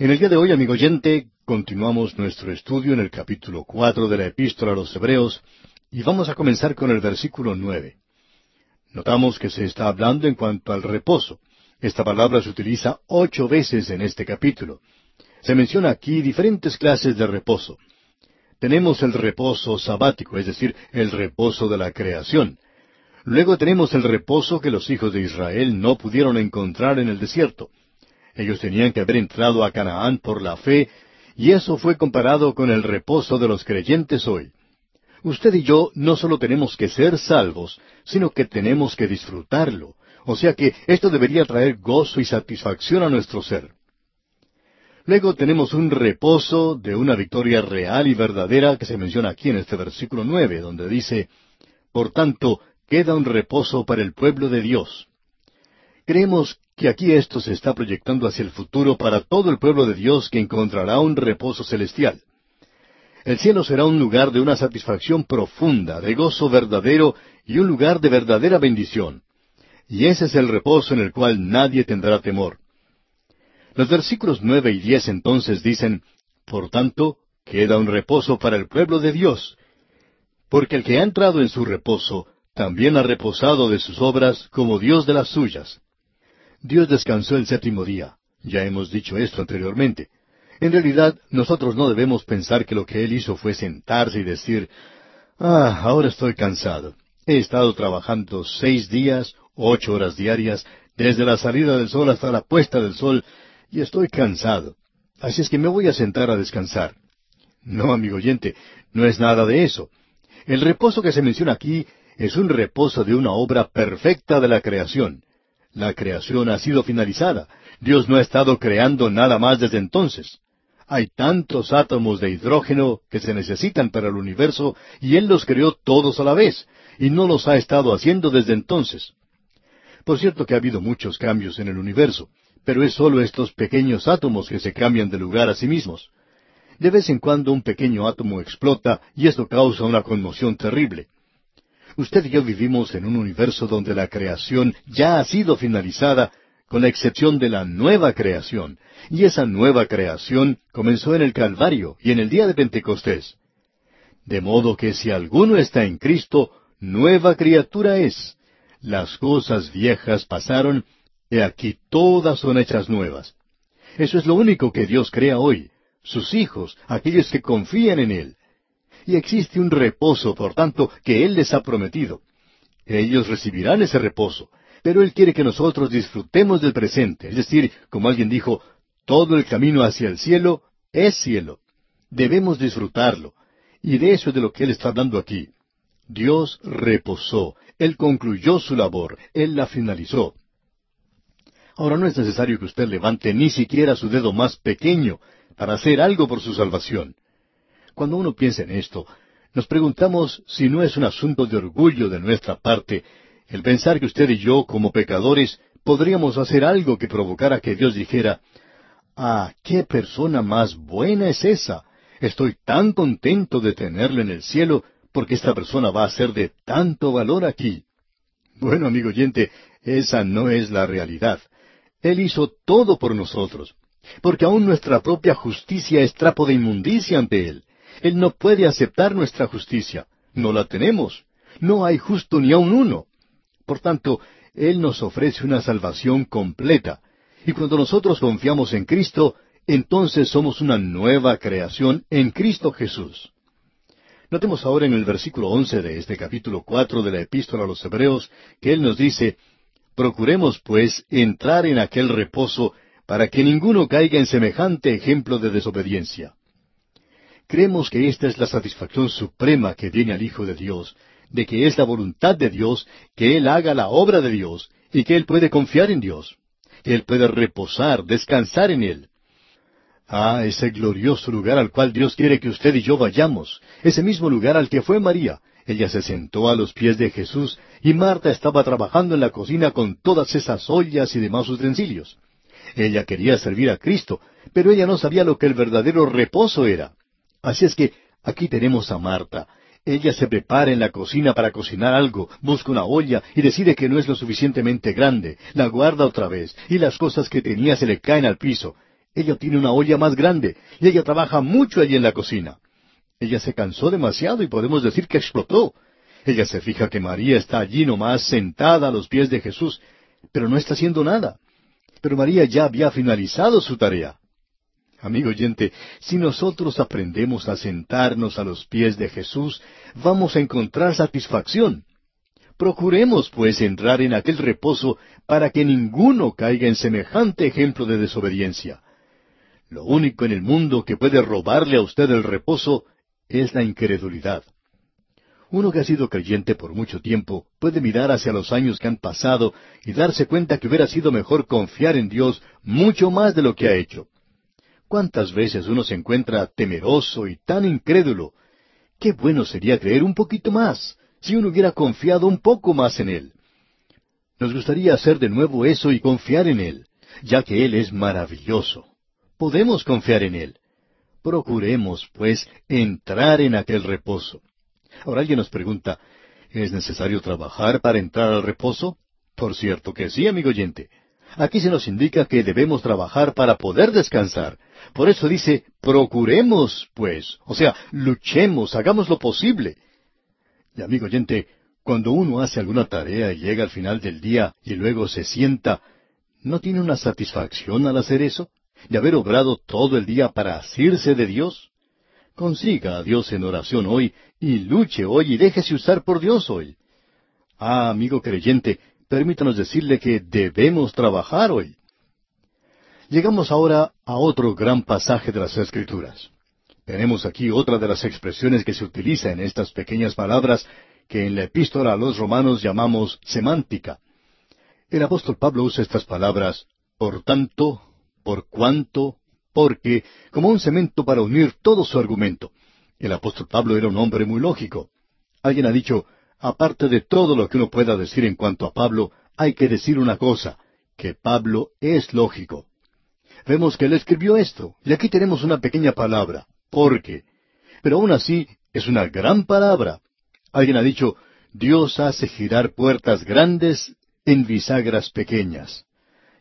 En el día de hoy, amigo oyente, continuamos nuestro estudio en el capítulo cuatro de la Epístola a los Hebreos y vamos a comenzar con el versículo nueve. Notamos que se está hablando en cuanto al reposo. Esta palabra se utiliza ocho veces en este capítulo. Se menciona aquí diferentes clases de reposo. Tenemos el reposo sabático, es decir, el reposo de la creación. Luego tenemos el reposo que los hijos de Israel no pudieron encontrar en el desierto. Ellos tenían que haber entrado a Canaán por la fe, y eso fue comparado con el reposo de los creyentes hoy. Usted y yo no solo tenemos que ser salvos, sino que tenemos que disfrutarlo. O sea que esto debería traer gozo y satisfacción a nuestro ser. Luego tenemos un reposo de una victoria real y verdadera que se menciona aquí en este versículo nueve, donde dice, Por tanto, queda un reposo para el pueblo de Dios. Creemos que aquí esto se está proyectando hacia el futuro para todo el pueblo de Dios que encontrará un reposo celestial. El cielo será un lugar de una satisfacción profunda, de gozo verdadero y un lugar de verdadera bendición. Y ese es el reposo en el cual nadie tendrá temor. Los versículos nueve y diez entonces dicen, Por tanto, queda un reposo para el pueblo de Dios, porque el que ha entrado en su reposo también ha reposado de sus obras como Dios de las suyas. Dios descansó el séptimo día. Ya hemos dicho esto anteriormente. En realidad, nosotros no debemos pensar que lo que Él hizo fue sentarse y decir, ah, ahora estoy cansado. He estado trabajando seis días, ocho horas diarias, desde la salida del sol hasta la puesta del sol, y estoy cansado. Así es que me voy a sentar a descansar. No, amigo oyente, no es nada de eso. El reposo que se menciona aquí es un reposo de una obra perfecta de la creación. La creación ha sido finalizada. Dios no ha estado creando nada más desde entonces. Hay tantos átomos de hidrógeno que se necesitan para el universo y Él los creó todos a la vez, y no los ha estado haciendo desde entonces. Por cierto que ha habido muchos cambios en el universo, pero es solo estos pequeños átomos que se cambian de lugar a sí mismos. De vez en cuando un pequeño átomo explota y esto causa una conmoción terrible. Usted y yo vivimos en un universo donde la creación ya ha sido finalizada, con la excepción de la nueva creación. Y esa nueva creación comenzó en el Calvario y en el día de Pentecostés. De modo que si alguno está en Cristo, nueva criatura es. Las cosas viejas pasaron, y aquí todas son hechas nuevas. Eso es lo único que Dios crea hoy, sus hijos, aquellos que confían en Él y existe un reposo, por tanto, que Él les ha prometido. Ellos recibirán ese reposo, pero Él quiere que nosotros disfrutemos del presente, es decir, como alguien dijo, todo el camino hacia el cielo es cielo. Debemos disfrutarlo, y de eso es de lo que Él está hablando aquí. Dios reposó, Él concluyó su labor, Él la finalizó. Ahora no es necesario que usted levante ni siquiera su dedo más pequeño para hacer algo por su salvación. Cuando uno piensa en esto, nos preguntamos si no es un asunto de orgullo de nuestra parte el pensar que usted y yo, como pecadores, podríamos hacer algo que provocara que Dios dijera, Ah, qué persona más buena es esa. Estoy tan contento de tenerlo en el cielo porque esta persona va a ser de tanto valor aquí. Bueno, amigo oyente, esa no es la realidad. Él hizo todo por nosotros, porque aún nuestra propia justicia es trapo de inmundicia ante Él. Él no puede aceptar nuestra justicia. No la tenemos. No hay justo ni aun uno. Por tanto, Él nos ofrece una salvación completa. Y cuando nosotros confiamos en Cristo, entonces somos una nueva creación en Cristo Jesús. Notemos ahora en el versículo once de este capítulo cuatro de la Epístola a los Hebreos que Él nos dice, Procuremos, pues, entrar en aquel reposo para que ninguno caiga en semejante ejemplo de desobediencia. Creemos que esta es la satisfacción suprema que viene al Hijo de Dios, de que es la voluntad de Dios que Él haga la obra de Dios y que Él puede confiar en Dios, Él puede reposar, descansar en Él. Ah, ese glorioso lugar al cual Dios quiere que usted y yo vayamos, ese mismo lugar al que fue María. Ella se sentó a los pies de Jesús y Marta estaba trabajando en la cocina con todas esas ollas y demás utensilios. Ella quería servir a Cristo, pero ella no sabía lo que el verdadero reposo era. Así es que aquí tenemos a Marta. Ella se prepara en la cocina para cocinar algo, busca una olla y decide que no es lo suficientemente grande, la guarda otra vez y las cosas que tenía se le caen al piso. Ella tiene una olla más grande y ella trabaja mucho allí en la cocina. Ella se cansó demasiado y podemos decir que explotó. Ella se fija que María está allí nomás sentada a los pies de Jesús, pero no está haciendo nada. Pero María ya había finalizado su tarea. Amigo oyente, si nosotros aprendemos a sentarnos a los pies de Jesús, vamos a encontrar satisfacción. Procuremos, pues, entrar en aquel reposo para que ninguno caiga en semejante ejemplo de desobediencia. Lo único en el mundo que puede robarle a usted el reposo es la incredulidad. Uno que ha sido creyente por mucho tiempo puede mirar hacia los años que han pasado y darse cuenta que hubiera sido mejor confiar en Dios mucho más de lo que ha hecho. ¿Cuántas veces uno se encuentra temeroso y tan incrédulo? Qué bueno sería creer un poquito más, si uno hubiera confiado un poco más en Él. Nos gustaría hacer de nuevo eso y confiar en Él, ya que Él es maravilloso. Podemos confiar en Él. Procuremos, pues, entrar en aquel reposo. Ahora alguien nos pregunta, ¿es necesario trabajar para entrar al reposo? Por cierto que sí, amigo oyente. Aquí se nos indica que debemos trabajar para poder descansar. Por eso dice, procuremos, pues, o sea, luchemos, hagamos lo posible. Y amigo oyente, cuando uno hace alguna tarea y llega al final del día y luego se sienta, ¿no tiene una satisfacción al hacer eso? ¿De haber obrado todo el día para asirse de Dios? Consiga a Dios en oración hoy y luche hoy y déjese usar por Dios hoy. Ah, amigo creyente, permítanos decirle que debemos trabajar hoy. Llegamos ahora a otro gran pasaje de las Escrituras. Tenemos aquí otra de las expresiones que se utiliza en estas pequeñas palabras que en la epístola a los romanos llamamos semántica. El apóstol Pablo usa estas palabras por tanto, por cuanto, porque, como un cemento para unir todo su argumento. El apóstol Pablo era un hombre muy lógico. Alguien ha dicho, aparte de todo lo que uno pueda decir en cuanto a Pablo, hay que decir una cosa, que Pablo es lógico. Vemos que él escribió esto, y aquí tenemos una pequeña palabra, porque. Pero aún así es una gran palabra. Alguien ha dicho, Dios hace girar puertas grandes en bisagras pequeñas.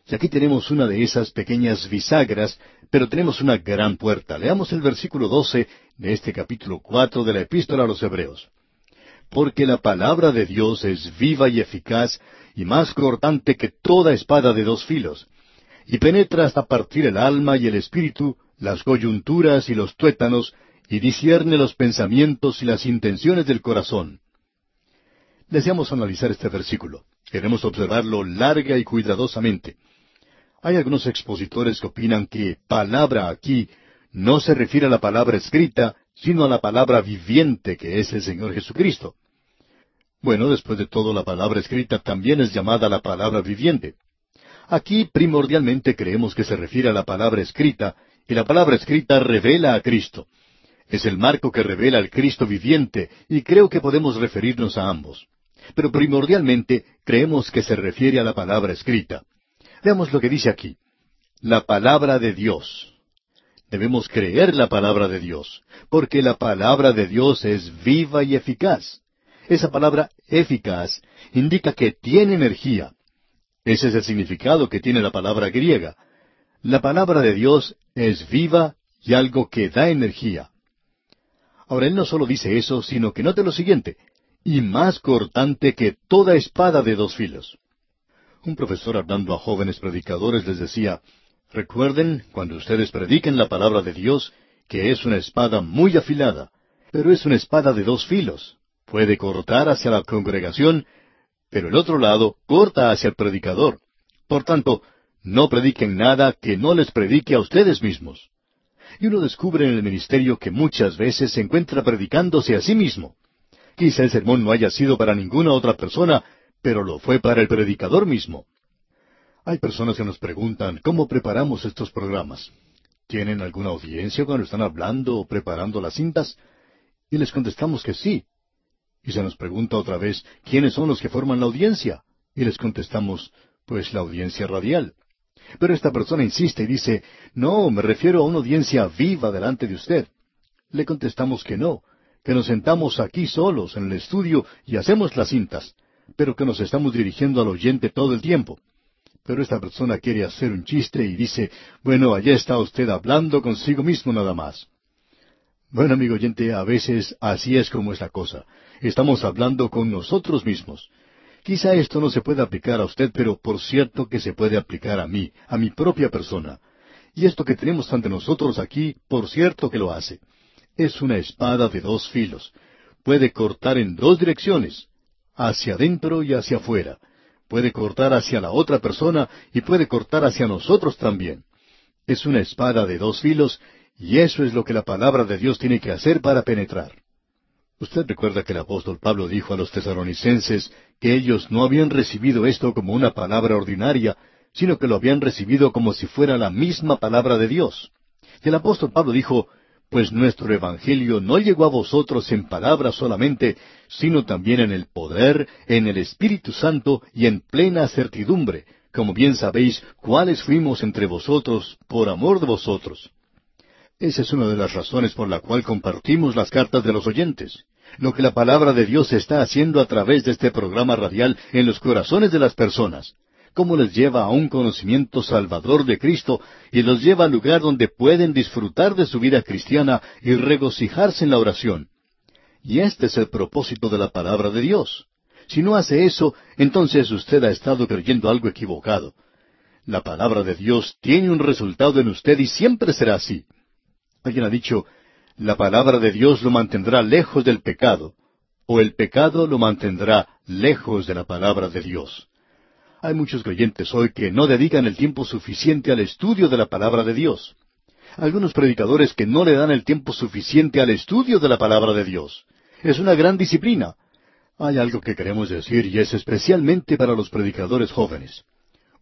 Y aquí tenemos una de esas pequeñas bisagras, pero tenemos una gran puerta. Leamos el versículo 12 de este capítulo cuatro de la Epístola a los Hebreos. Porque la palabra de Dios es viva y eficaz, y más cortante que toda espada de dos filos, y penetra hasta partir el alma y el espíritu, las coyunturas y los tuétanos, y discierne los pensamientos y las intenciones del corazón. Deseamos analizar este versículo. Queremos observarlo larga y cuidadosamente. Hay algunos expositores que opinan que palabra aquí no se refiere a la palabra escrita, sino a la palabra viviente que es el Señor Jesucristo. Bueno, después de todo, la palabra escrita también es llamada la palabra viviente. Aquí primordialmente creemos que se refiere a la palabra escrita, y la palabra escrita revela a Cristo. Es el marco que revela al Cristo viviente, y creo que podemos referirnos a ambos. Pero primordialmente creemos que se refiere a la palabra escrita. Veamos lo que dice aquí. La palabra de Dios. Debemos creer la palabra de Dios, porque la palabra de Dios es viva y eficaz. Esa palabra eficaz indica que tiene energía. Ese es el significado que tiene la palabra griega. La palabra de Dios es viva y algo que da energía. Ahora, él no solo dice eso, sino que note lo siguiente, y más cortante que toda espada de dos filos. Un profesor hablando a jóvenes predicadores les decía, recuerden, cuando ustedes prediquen la palabra de Dios, que es una espada muy afilada, pero es una espada de dos filos. Puede cortar hacia la congregación, pero el otro lado corta hacia el predicador. Por tanto, no prediquen nada que no les predique a ustedes mismos. Y uno descubre en el ministerio que muchas veces se encuentra predicándose a sí mismo. Quizá el sermón no haya sido para ninguna otra persona, pero lo fue para el predicador mismo. Hay personas que nos preguntan cómo preparamos estos programas. ¿Tienen alguna audiencia cuando están hablando o preparando las cintas? Y les contestamos que sí. Y se nos pregunta otra vez quiénes son los que forman la audiencia. Y les contestamos, pues la audiencia radial. Pero esta persona insiste y dice, no, me refiero a una audiencia viva delante de usted. Le contestamos que no, que nos sentamos aquí solos en el estudio y hacemos las cintas, pero que nos estamos dirigiendo al oyente todo el tiempo. Pero esta persona quiere hacer un chiste y dice, bueno, allá está usted hablando consigo mismo nada más. Bueno, amigo oyente, a veces así es como es la cosa. Estamos hablando con nosotros mismos. Quizá esto no se pueda aplicar a usted, pero por cierto que se puede aplicar a mí, a mi propia persona. Y esto que tenemos ante nosotros aquí, por cierto que lo hace. Es una espada de dos filos. Puede cortar en dos direcciones, hacia adentro y hacia afuera. Puede cortar hacia la otra persona y puede cortar hacia nosotros también. Es una espada de dos filos y eso es lo que la palabra de Dios tiene que hacer para penetrar. Usted recuerda que el apóstol Pablo dijo a los tesalonicenses que ellos no habían recibido esto como una palabra ordinaria, sino que lo habían recibido como si fuera la misma palabra de Dios. Y el apóstol Pablo dijo, pues nuestro Evangelio no llegó a vosotros en palabras solamente, sino también en el poder, en el Espíritu Santo y en plena certidumbre, como bien sabéis cuáles fuimos entre vosotros por amor de vosotros. Esa es una de las razones por la cual compartimos las cartas de los oyentes. Lo que la palabra de Dios está haciendo a través de este programa radial en los corazones de las personas cómo les lleva a un conocimiento salvador de Cristo y los lleva al lugar donde pueden disfrutar de su vida cristiana y regocijarse en la oración. Y este es el propósito de la palabra de Dios. Si no hace eso, entonces usted ha estado creyendo algo equivocado. La palabra de Dios tiene un resultado en usted y siempre será así. Alguien ha dicho, la palabra de Dios lo mantendrá lejos del pecado, o el pecado lo mantendrá lejos de la palabra de Dios. Hay muchos creyentes hoy que no dedican el tiempo suficiente al estudio de la palabra de Dios. Algunos predicadores que no le dan el tiempo suficiente al estudio de la palabra de Dios. Es una gran disciplina. Hay algo que queremos decir y es especialmente para los predicadores jóvenes.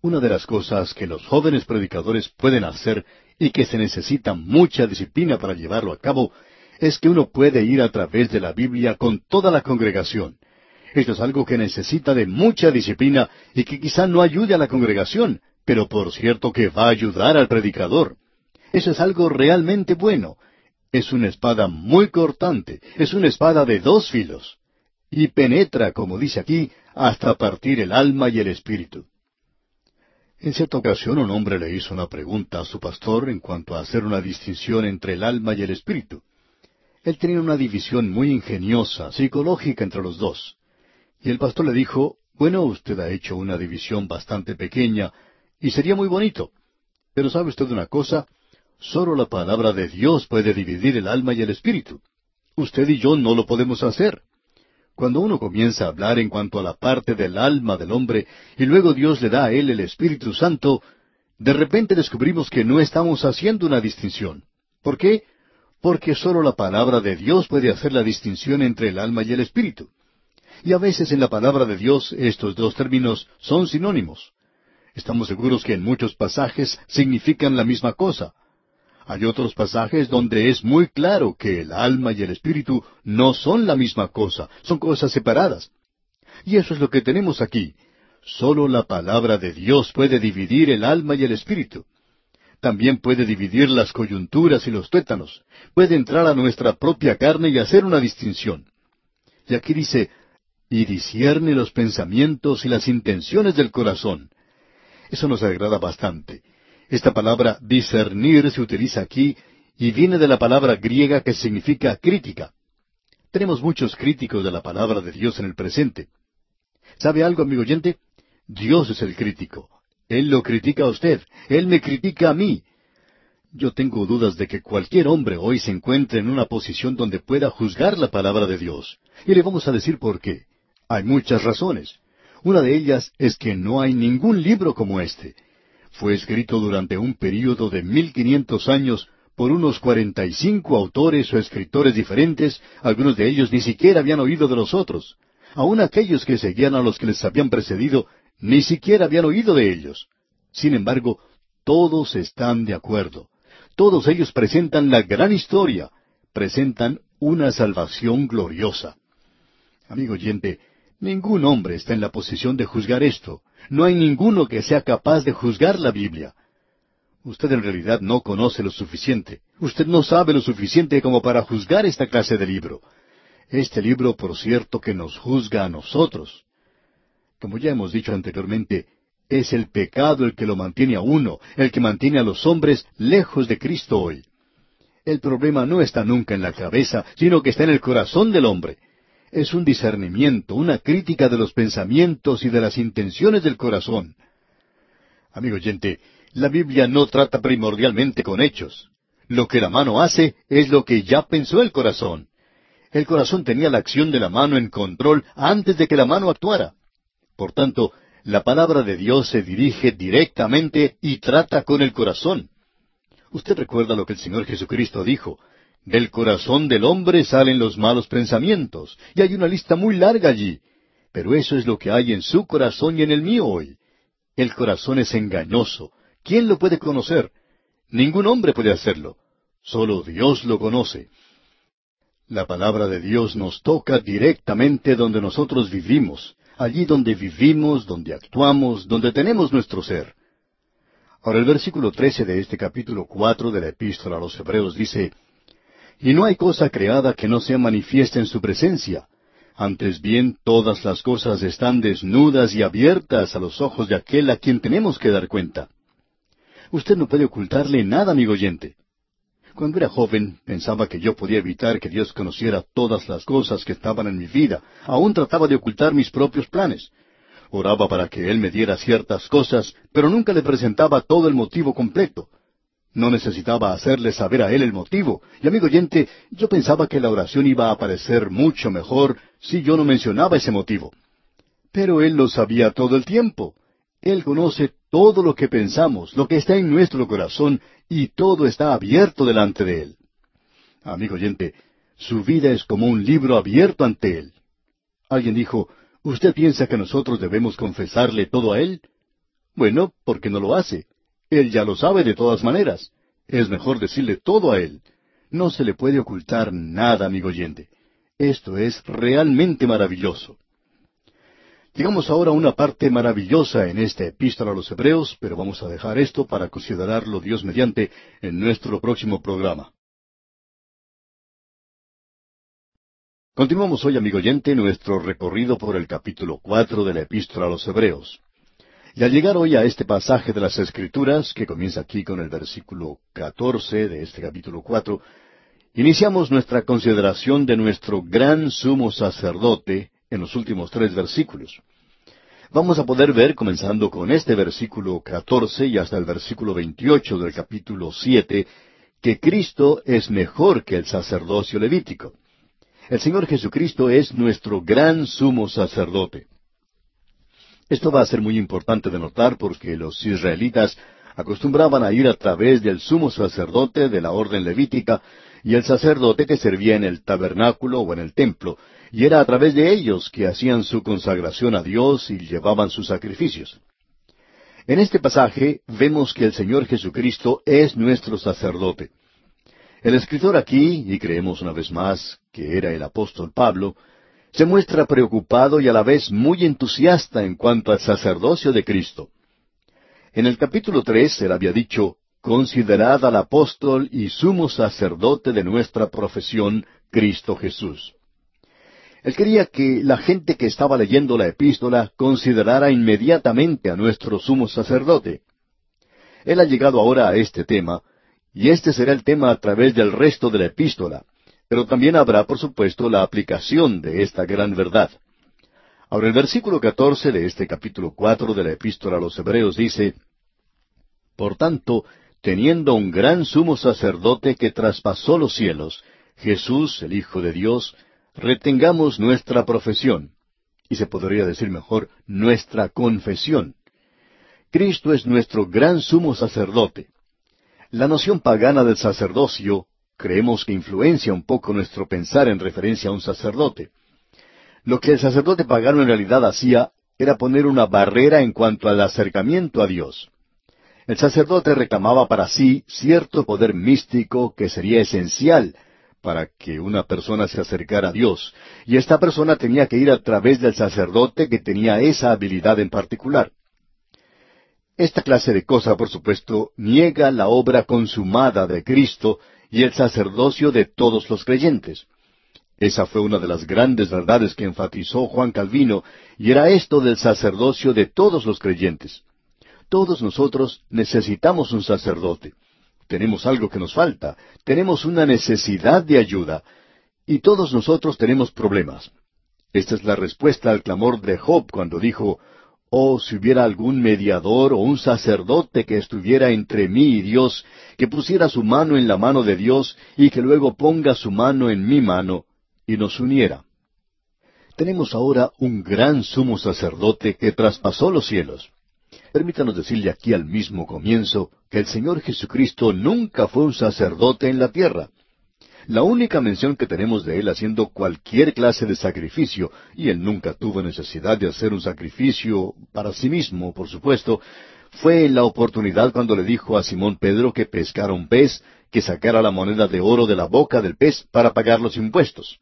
Una de las cosas que los jóvenes predicadores pueden hacer y que se necesita mucha disciplina para llevarlo a cabo es que uno puede ir a través de la Biblia con toda la congregación esto es algo que necesita de mucha disciplina y que quizá no ayude a la congregación, pero por cierto que va a ayudar al predicador. Eso es algo realmente bueno. Es una espada muy cortante, es una espada de dos filos. Y penetra, como dice aquí, hasta partir el alma y el espíritu. En cierta ocasión un hombre le hizo una pregunta a su pastor en cuanto a hacer una distinción entre el alma y el espíritu. Él tenía una división muy ingeniosa, psicológica entre los dos. Y el pastor le dijo, bueno, usted ha hecho una división bastante pequeña, y sería muy bonito. Pero sabe usted una cosa, solo la palabra de Dios puede dividir el alma y el espíritu. Usted y yo no lo podemos hacer. Cuando uno comienza a hablar en cuanto a la parte del alma del hombre, y luego Dios le da a él el Espíritu Santo, de repente descubrimos que no estamos haciendo una distinción. ¿Por qué? Porque solo la palabra de Dios puede hacer la distinción entre el alma y el espíritu. Y a veces en la palabra de Dios estos dos términos son sinónimos. Estamos seguros que en muchos pasajes significan la misma cosa. Hay otros pasajes donde es muy claro que el alma y el espíritu no son la misma cosa, son cosas separadas. Y eso es lo que tenemos aquí. Solo la palabra de Dios puede dividir el alma y el espíritu. También puede dividir las coyunturas y los tuétanos. Puede entrar a nuestra propia carne y hacer una distinción. Y aquí dice, y discierne los pensamientos y las intenciones del corazón. Eso nos agrada bastante. Esta palabra discernir se utiliza aquí y viene de la palabra griega que significa crítica. Tenemos muchos críticos de la palabra de Dios en el presente. ¿Sabe algo, amigo oyente? Dios es el crítico. Él lo critica a usted. Él me critica a mí. Yo tengo dudas de que cualquier hombre hoy se encuentre en una posición donde pueda juzgar la palabra de Dios. Y le vamos a decir por qué. Hay muchas razones. Una de ellas es que no hay ningún libro como este. Fue escrito durante un período de mil quinientos años por unos cuarenta y cinco autores o escritores diferentes, algunos de ellos ni siquiera habían oído de los otros. Aun aquellos que seguían a los que les habían precedido, ni siquiera habían oído de ellos. Sin embargo, todos están de acuerdo. Todos ellos presentan la gran historia, presentan una salvación gloriosa. Amigo oyente, Ningún hombre está en la posición de juzgar esto. No hay ninguno que sea capaz de juzgar la Biblia. Usted en realidad no conoce lo suficiente. Usted no sabe lo suficiente como para juzgar esta clase de libro. Este libro, por cierto, que nos juzga a nosotros. Como ya hemos dicho anteriormente, Es el pecado el que lo mantiene a uno, el que mantiene a los hombres lejos de Cristo hoy. El problema no está nunca en la cabeza, sino que está en el corazón del hombre. Es un discernimiento, una crítica de los pensamientos y de las intenciones del corazón. Amigo oyente, la Biblia no trata primordialmente con hechos. Lo que la mano hace es lo que ya pensó el corazón. El corazón tenía la acción de la mano en control antes de que la mano actuara. Por tanto, la palabra de Dios se dirige directamente y trata con el corazón. Usted recuerda lo que el Señor Jesucristo dijo. Del corazón del hombre salen los malos pensamientos, y hay una lista muy larga allí. Pero eso es lo que hay en su corazón y en el mío hoy. El corazón es engañoso. ¿Quién lo puede conocer? Ningún hombre puede hacerlo. Solo Dios lo conoce. La palabra de Dios nos toca directamente donde nosotros vivimos, allí donde vivimos, donde actuamos, donde tenemos nuestro ser. Ahora el versículo trece de este capítulo cuatro de la epístola a los Hebreos dice, Y no hay cosa creada que no sea manifiesta en su presencia. Antes bien, todas las cosas están desnudas y abiertas a los ojos de aquel a quien tenemos que dar cuenta. Usted no puede ocultarle nada, amigo oyente. Cuando era joven pensaba que yo podía evitar que Dios conociera todas las cosas que estaban en mi vida. Aún trataba de ocultar mis propios planes. Oraba para que Él me diera ciertas cosas, pero nunca le presentaba todo el motivo completo. No necesitaba hacerle saber a Él el motivo. Y amigo oyente, yo pensaba que la oración iba a parecer mucho mejor si yo no mencionaba ese motivo. Pero Él lo sabía todo el tiempo. Él conoce todo lo que pensamos, lo que está en nuestro corazón, y todo está abierto delante de Él. Amigo oyente, su vida es como un libro abierto ante Él. Alguien dijo, ¿usted piensa que nosotros debemos confesarle todo a Él? Bueno, porque no lo hace. Él ya lo sabe de todas maneras. Es mejor decirle todo a Él. No se le puede ocultar nada, amigo oyente. Esto es realmente maravilloso. Llegamos ahora a una parte maravillosa en esta epístola a los Hebreos, pero vamos a dejar esto para considerarlo Dios mediante en nuestro próximo programa. Continuamos hoy, amigo oyente, nuestro recorrido por el capítulo cuatro de la epístola a los Hebreos. Y al llegar hoy a este pasaje de las Escrituras, que comienza aquí con el versículo catorce de este capítulo cuatro, iniciamos nuestra consideración de nuestro gran sumo sacerdote, en los últimos tres versículos. Vamos a poder ver, comenzando con este versículo 14 y hasta el versículo 28 del capítulo 7, que Cristo es mejor que el sacerdocio levítico. El Señor Jesucristo es nuestro gran sumo sacerdote. Esto va a ser muy importante de notar porque los israelitas acostumbraban a ir a través del sumo sacerdote de la orden levítica y el sacerdote que servía en el tabernáculo o en el templo, y era a través de ellos que hacían su consagración a Dios y llevaban sus sacrificios. En este pasaje vemos que el Señor Jesucristo es nuestro sacerdote. El escritor aquí, y creemos una vez más que era el apóstol Pablo, se muestra preocupado y a la vez muy entusiasta en cuanto al sacerdocio de Cristo. En el capítulo tres él había dicho, Considerad al apóstol y sumo sacerdote de nuestra profesión, Cristo Jesús. Él quería que la gente que estaba leyendo la epístola considerara inmediatamente a nuestro sumo sacerdote. Él ha llegado ahora a este tema, y este será el tema a través del resto de la epístola, pero también habrá, por supuesto, la aplicación de esta gran verdad. Ahora el versículo catorce de este capítulo cuatro de la epístola a los Hebreos dice Por tanto, teniendo un gran sumo sacerdote que traspasó los cielos, Jesús, el Hijo de Dios, retengamos nuestra profesión, y se podría decir mejor, nuestra confesión. Cristo es nuestro gran sumo sacerdote. La noción pagana del sacerdocio creemos que influencia un poco nuestro pensar en referencia a un sacerdote. Lo que el sacerdote pagano en realidad hacía era poner una barrera en cuanto al acercamiento a Dios. El sacerdote reclamaba para sí cierto poder místico que sería esencial para que una persona se acercara a Dios, y esta persona tenía que ir a través del sacerdote que tenía esa habilidad en particular. Esta clase de cosa, por supuesto, niega la obra consumada de Cristo y el sacerdocio de todos los creyentes. Esa fue una de las grandes verdades que enfatizó Juan Calvino, y era esto del sacerdocio de todos los creyentes. Todos nosotros necesitamos un sacerdote. Tenemos algo que nos falta, tenemos una necesidad de ayuda, y todos nosotros tenemos problemas. Esta es la respuesta al clamor de Job cuando dijo, Oh, si hubiera algún mediador o un sacerdote que estuviera entre mí y Dios, que pusiera su mano en la mano de Dios y que luego ponga su mano en mi mano y nos uniera. Tenemos ahora un gran sumo sacerdote que traspasó los cielos. Permítanos decirle aquí al mismo comienzo que el Señor Jesucristo nunca fue un sacerdote en la tierra. La única mención que tenemos de Él haciendo cualquier clase de sacrificio, y Él nunca tuvo necesidad de hacer un sacrificio para sí mismo, por supuesto, fue en la oportunidad cuando le dijo a Simón Pedro que pescara un pez, que sacara la moneda de oro de la boca del pez para pagar los impuestos.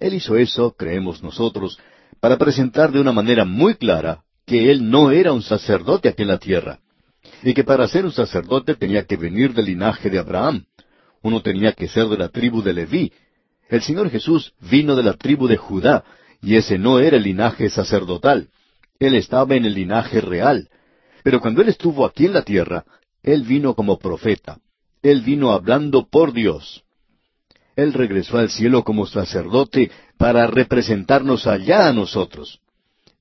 Él hizo eso, creemos nosotros, para presentar de una manera muy clara que él no era un sacerdote aquí en la tierra, y que para ser un sacerdote tenía que venir del linaje de Abraham. Uno tenía que ser de la tribu de Leví. El Señor Jesús vino de la tribu de Judá, y ese no era el linaje sacerdotal. Él estaba en el linaje real. Pero cuando Él estuvo aquí en la tierra, Él vino como profeta. Él vino hablando por Dios. Él regresó al cielo como sacerdote para representarnos allá a nosotros.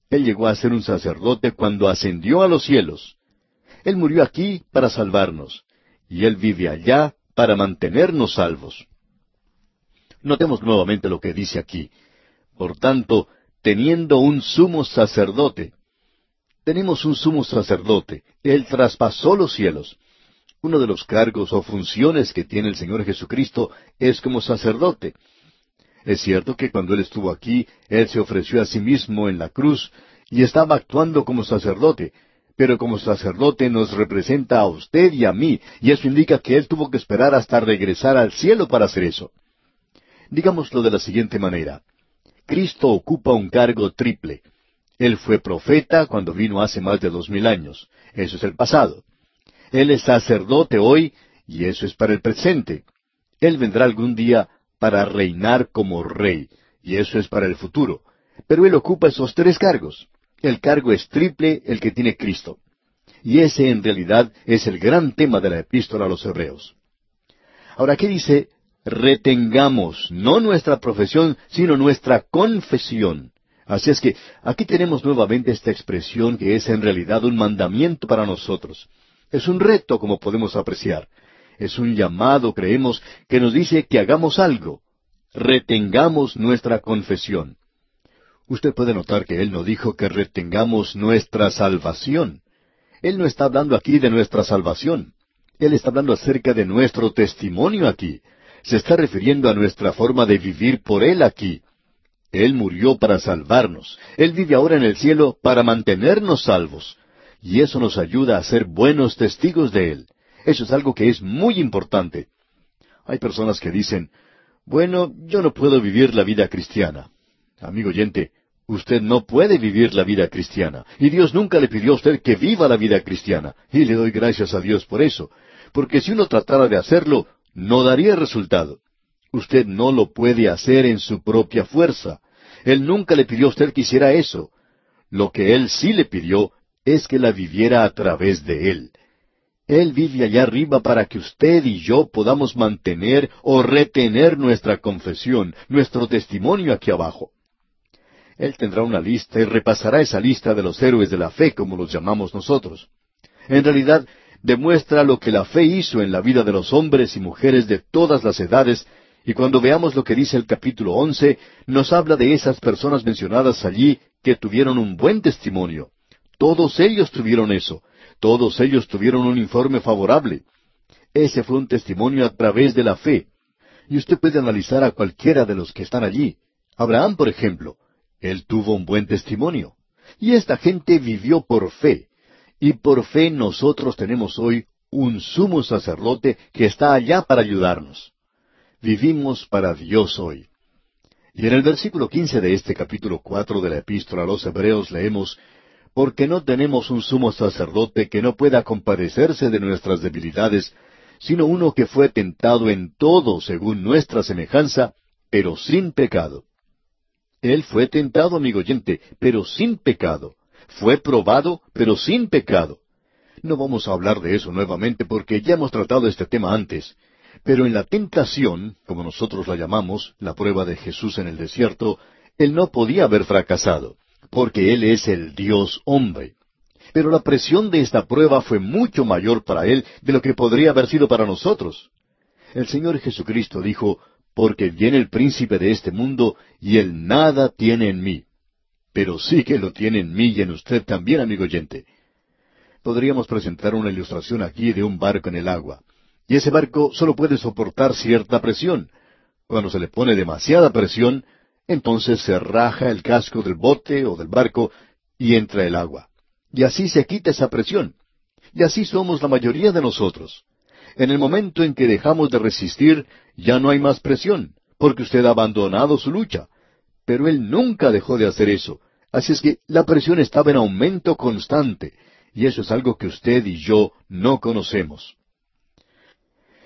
Él llegó a ser un sacerdote cuando ascendió a los cielos. Él murió aquí para salvarnos, y Él vive allá para mantenernos salvos. Notemos nuevamente lo que dice aquí. Por tanto, teniendo un sumo sacerdote, tenemos un sumo sacerdote, Él traspasó los cielos. Uno de los cargos o funciones que tiene el Señor Jesucristo es como sacerdote. Es cierto que cuando Él estuvo aquí, Él se ofreció a sí mismo en la cruz y estaba actuando como sacerdote, pero como sacerdote nos representa a usted y a mí, y eso indica que Él tuvo que esperar hasta regresar al cielo para hacer eso. Digámoslo de la siguiente manera. Cristo ocupa un cargo triple. Él fue profeta cuando vino hace más de dos mil años. Eso es el pasado. Él es sacerdote hoy, y eso es para el presente. Él vendrá algún día para reinar como rey, y eso es para el futuro. Pero él ocupa esos tres cargos. El cargo es triple el que tiene Cristo. Y ese en realidad es el gran tema de la epístola a los hebreos. Ahora, ¿qué dice? Retengamos no nuestra profesión, sino nuestra confesión. Así es que aquí tenemos nuevamente esta expresión que es en realidad un mandamiento para nosotros. Es un reto, como podemos apreciar. Es un llamado, creemos, que nos dice que hagamos algo. Retengamos nuestra confesión. Usted puede notar que Él no dijo que retengamos nuestra salvación. Él no está hablando aquí de nuestra salvación. Él está hablando acerca de nuestro testimonio aquí. Se está refiriendo a nuestra forma de vivir por Él aquí. Él murió para salvarnos. Él vive ahora en el cielo para mantenernos salvos. Y eso nos ayuda a ser buenos testigos de Él. Eso es algo que es muy importante. Hay personas que dicen, bueno, yo no puedo vivir la vida cristiana. Amigo oyente, usted no puede vivir la vida cristiana. Y Dios nunca le pidió a usted que viva la vida cristiana. Y le doy gracias a Dios por eso. Porque si uno tratara de hacerlo, no daría resultado. Usted no lo puede hacer en su propia fuerza. Él nunca le pidió a usted que hiciera eso. Lo que Él sí le pidió es que la viviera a través de Él. Él vive allá arriba para que usted y yo podamos mantener o retener nuestra confesión, nuestro testimonio aquí abajo. Él tendrá una lista y repasará esa lista de los héroes de la fe, como los llamamos nosotros. En realidad, demuestra lo que la fe hizo en la vida de los hombres y mujeres de todas las edades, y cuando veamos lo que dice el capítulo once, nos habla de esas personas mencionadas allí que tuvieron un buen testimonio. Todos ellos tuvieron eso. Todos ellos tuvieron un informe favorable. Ese fue un testimonio a través de la fe. Y usted puede analizar a cualquiera de los que están allí. Abraham, por ejemplo, él tuvo un buen testimonio. Y esta gente vivió por fe. Y por fe nosotros tenemos hoy un sumo sacerdote que está allá para ayudarnos. Vivimos para Dios hoy. Y en el versículo quince de este capítulo cuatro de la epístola a los Hebreos leemos porque no tenemos un sumo sacerdote que no pueda compadecerse de nuestras debilidades, sino uno que fue tentado en todo según nuestra semejanza, pero sin pecado. Él fue tentado, amigo oyente, pero sin pecado. Fue probado, pero sin pecado. No vamos a hablar de eso nuevamente porque ya hemos tratado este tema antes. Pero en la tentación, como nosotros la llamamos, la prueba de Jesús en el desierto, él no podía haber fracasado, porque él es el Dios hombre. Pero la presión de esta prueba fue mucho mayor para él de lo que podría haber sido para nosotros. El Señor Jesucristo dijo, porque viene el príncipe de este mundo y él nada tiene en mí. Pero sí que lo tiene en mí y en usted también, amigo oyente. Podríamos presentar una ilustración aquí de un barco en el agua. Y ese barco solo puede soportar cierta presión. Cuando se le pone demasiada presión, entonces se raja el casco del bote o del barco y entra el agua. Y así se quita esa presión. Y así somos la mayoría de nosotros. En el momento en que dejamos de resistir, ya no hay más presión, porque usted ha abandonado su lucha. Pero él nunca dejó de hacer eso. Así es que la presión estaba en aumento constante, y eso es algo que usted y yo no conocemos.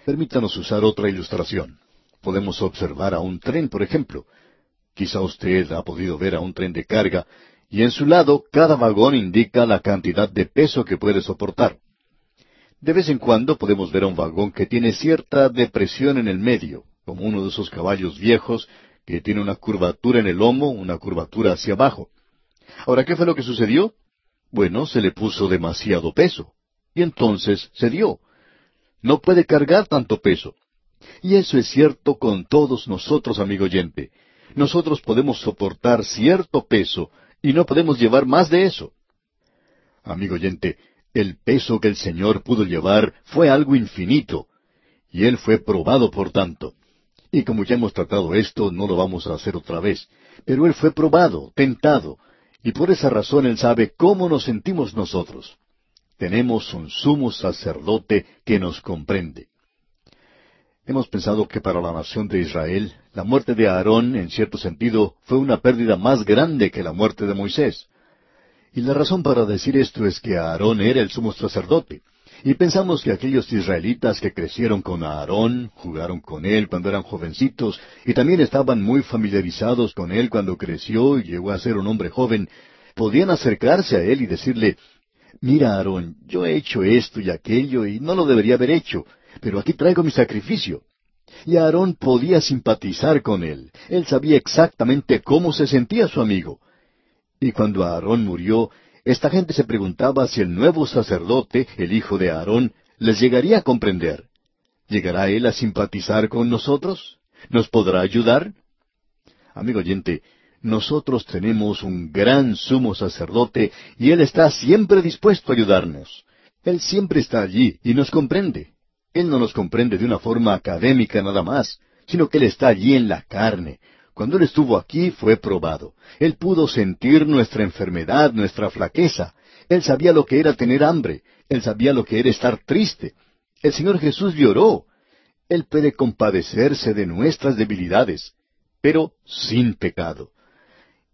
Permítanos usar otra ilustración. Podemos observar a un tren, por ejemplo. Quizá usted ha podido ver a un tren de carga, y en su lado cada vagón indica la cantidad de peso que puede soportar. De vez en cuando podemos ver a un vagón que tiene cierta depresión en el medio, como uno de esos caballos viejos que tiene una curvatura en el lomo, una curvatura hacia abajo. Ahora, ¿qué fue lo que sucedió? Bueno, se le puso demasiado peso. Y entonces se dio. No puede cargar tanto peso. Y eso es cierto con todos nosotros, amigo oyente. Nosotros podemos soportar cierto peso y no podemos llevar más de eso. Amigo oyente, el peso que el Señor pudo llevar fue algo infinito, y Él fue probado por tanto. Y como ya hemos tratado esto, no lo vamos a hacer otra vez. Pero Él fue probado, tentado, y por esa razón Él sabe cómo nos sentimos nosotros. Tenemos un sumo sacerdote que nos comprende. Hemos pensado que para la nación de Israel, la muerte de Aarón, en cierto sentido, fue una pérdida más grande que la muerte de Moisés. Y la razón para decir esto es que Aarón era el sumo sacerdote. Y pensamos que aquellos israelitas que crecieron con Aarón, jugaron con él cuando eran jovencitos, y también estaban muy familiarizados con él cuando creció y llegó a ser un hombre joven, podían acercarse a él y decirle, Mira, Aarón, yo he hecho esto y aquello y no lo debería haber hecho, pero aquí traigo mi sacrificio. Y Aarón podía simpatizar con él. Él sabía exactamente cómo se sentía su amigo. Y cuando Aarón murió, esta gente se preguntaba si el nuevo sacerdote, el hijo de Aarón, les llegaría a comprender. ¿Llegará él a simpatizar con nosotros? ¿Nos podrá ayudar? Amigo oyente, nosotros tenemos un gran sumo sacerdote y Él está siempre dispuesto a ayudarnos. Él siempre está allí y nos comprende. Él no nos comprende de una forma académica nada más, sino que Él está allí en la carne, cuando Él estuvo aquí fue probado. Él pudo sentir nuestra enfermedad, nuestra flaqueza. Él sabía lo que era tener hambre. Él sabía lo que era estar triste. El Señor Jesús lloró. Él puede compadecerse de nuestras debilidades, pero sin pecado.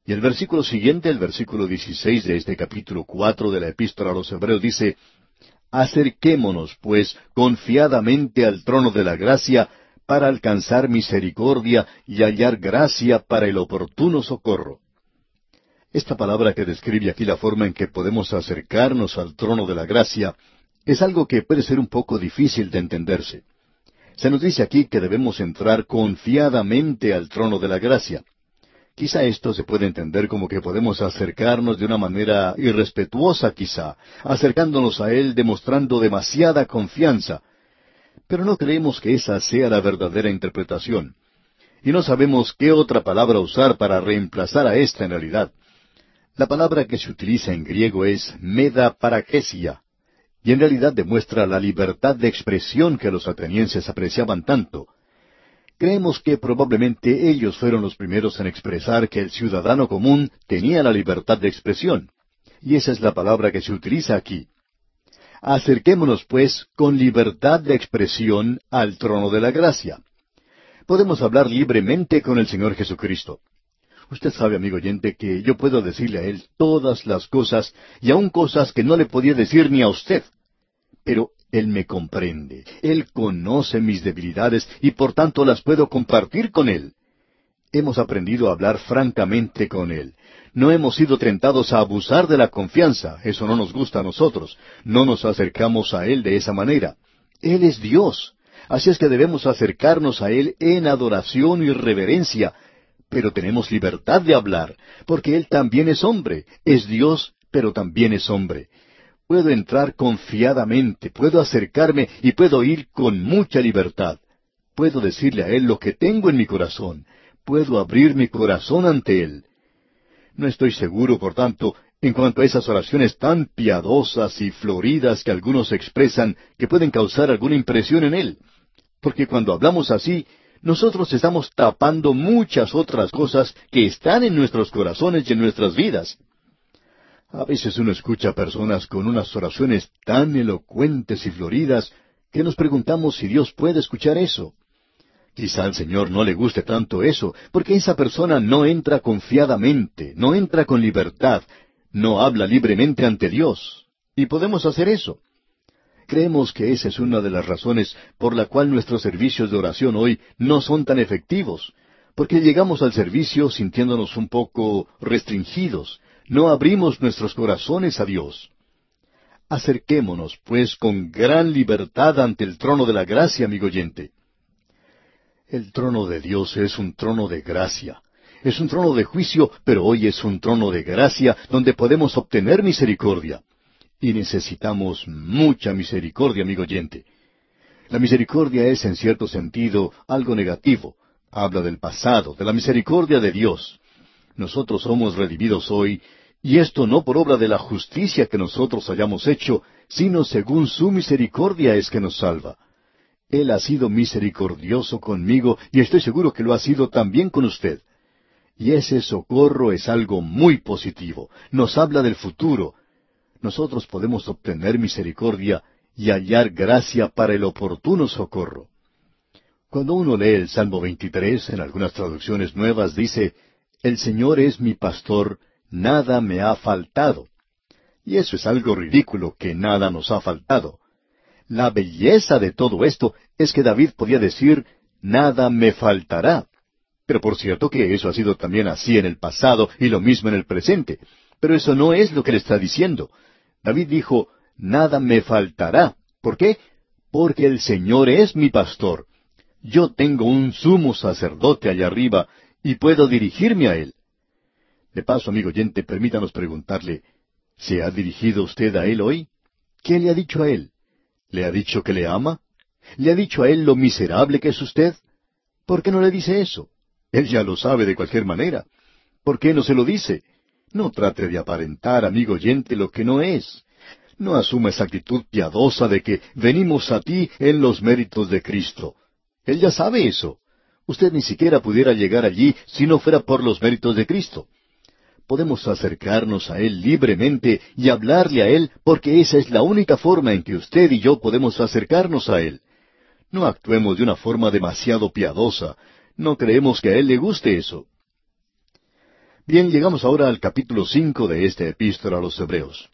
Y el versículo siguiente, el versículo 16 de este capítulo cuatro de la epístola a los Hebreos dice, Acerquémonos, pues, confiadamente al trono de la gracia, para alcanzar misericordia y hallar gracia para el oportuno socorro. Esta palabra que describe aquí la forma en que podemos acercarnos al trono de la gracia es algo que puede ser un poco difícil de entenderse. Se nos dice aquí que debemos entrar confiadamente al trono de la gracia. Quizá esto se puede entender como que podemos acercarnos de una manera irrespetuosa quizá, acercándonos a Él demostrando demasiada confianza, pero no creemos que esa sea la verdadera interpretación. Y no sabemos qué otra palabra usar para reemplazar a esta en realidad. La palabra que se utiliza en griego es meda-parakesia, y en realidad demuestra la libertad de expresión que los atenienses apreciaban tanto. Creemos que probablemente ellos fueron los primeros en expresar que el ciudadano común tenía la libertad de expresión. Y esa es la palabra que se utiliza aquí. Acerquémonos, pues, con libertad de expresión al trono de la gracia. Podemos hablar libremente con el Señor Jesucristo. Usted sabe, amigo oyente, que yo puedo decirle a Él todas las cosas y aun cosas que no le podía decir ni a usted. Pero Él me comprende, Él conoce mis debilidades y por tanto las puedo compartir con Él. Hemos aprendido a hablar francamente con Él. No hemos sido tentados a abusar de la confianza, eso no nos gusta a nosotros, no nos acercamos a Él de esa manera. Él es Dios, así es que debemos acercarnos a Él en adoración y reverencia, pero tenemos libertad de hablar, porque Él también es hombre, es Dios, pero también es hombre. Puedo entrar confiadamente, puedo acercarme y puedo ir con mucha libertad. Puedo decirle a Él lo que tengo en mi corazón, puedo abrir mi corazón ante Él. No estoy seguro, por tanto, en cuanto a esas oraciones tan piadosas y floridas que algunos expresan que pueden causar alguna impresión en Él. Porque cuando hablamos así, nosotros estamos tapando muchas otras cosas que están en nuestros corazones y en nuestras vidas. A veces uno escucha a personas con unas oraciones tan elocuentes y floridas que nos preguntamos si Dios puede escuchar eso. Quizá al Señor no le guste tanto eso, porque esa persona no entra confiadamente, no entra con libertad, no habla libremente ante Dios. Y podemos hacer eso. Creemos que esa es una de las razones por la cual nuestros servicios de oración hoy no son tan efectivos, porque llegamos al servicio sintiéndonos un poco restringidos, no abrimos nuestros corazones a Dios. Acerquémonos, pues, con gran libertad ante el trono de la gracia, amigo oyente. El trono de Dios es un trono de gracia. Es un trono de juicio, pero hoy es un trono de gracia donde podemos obtener misericordia. Y necesitamos mucha misericordia, amigo oyente. La misericordia es, en cierto sentido, algo negativo. Habla del pasado, de la misericordia de Dios. Nosotros somos redimidos hoy, y esto no por obra de la justicia que nosotros hayamos hecho, sino según su misericordia es que nos salva. Él ha sido misericordioso conmigo y estoy seguro que lo ha sido también con usted. Y ese socorro es algo muy positivo. Nos habla del futuro, nosotros podemos obtener misericordia y hallar gracia para el oportuno socorro. Cuando uno lee el Salmo 23, en algunas traducciones nuevas dice, El Señor es mi pastor, nada me ha faltado. Y eso es algo ridículo, que nada nos ha faltado. La belleza de todo esto es que David podía decir, nada me faltará. Pero por cierto que eso ha sido también así en el pasado y lo mismo en el presente. Pero eso no es lo que le está diciendo. David dijo, Nada me faltará. ¿Por qué? Porque el Señor es mi pastor. Yo tengo un sumo sacerdote allá arriba y puedo dirigirme a él. De paso, amigo oyente, permítanos preguntarle, ¿se ha dirigido usted a él hoy? ¿Qué le ha dicho a él? ¿Le ha dicho que le ama? ¿Le ha dicho a él lo miserable que es usted? ¿Por qué no le dice eso? Él ya lo sabe de cualquier manera. ¿Por qué no se lo dice? No trate de aparentar, amigo oyente, lo que no es. No asuma esa actitud piadosa de que venimos a ti en los méritos de Cristo. Él ya sabe eso. Usted ni siquiera pudiera llegar allí si no fuera por los méritos de Cristo. Podemos acercarnos a Él libremente y hablarle a Él porque esa es la única forma en que usted y yo podemos acercarnos a Él. No actuemos de una forma demasiado piadosa. No creemos que a Él le guste eso. Bien, llegamos ahora al capítulo cinco de esta epístola a los Hebreos.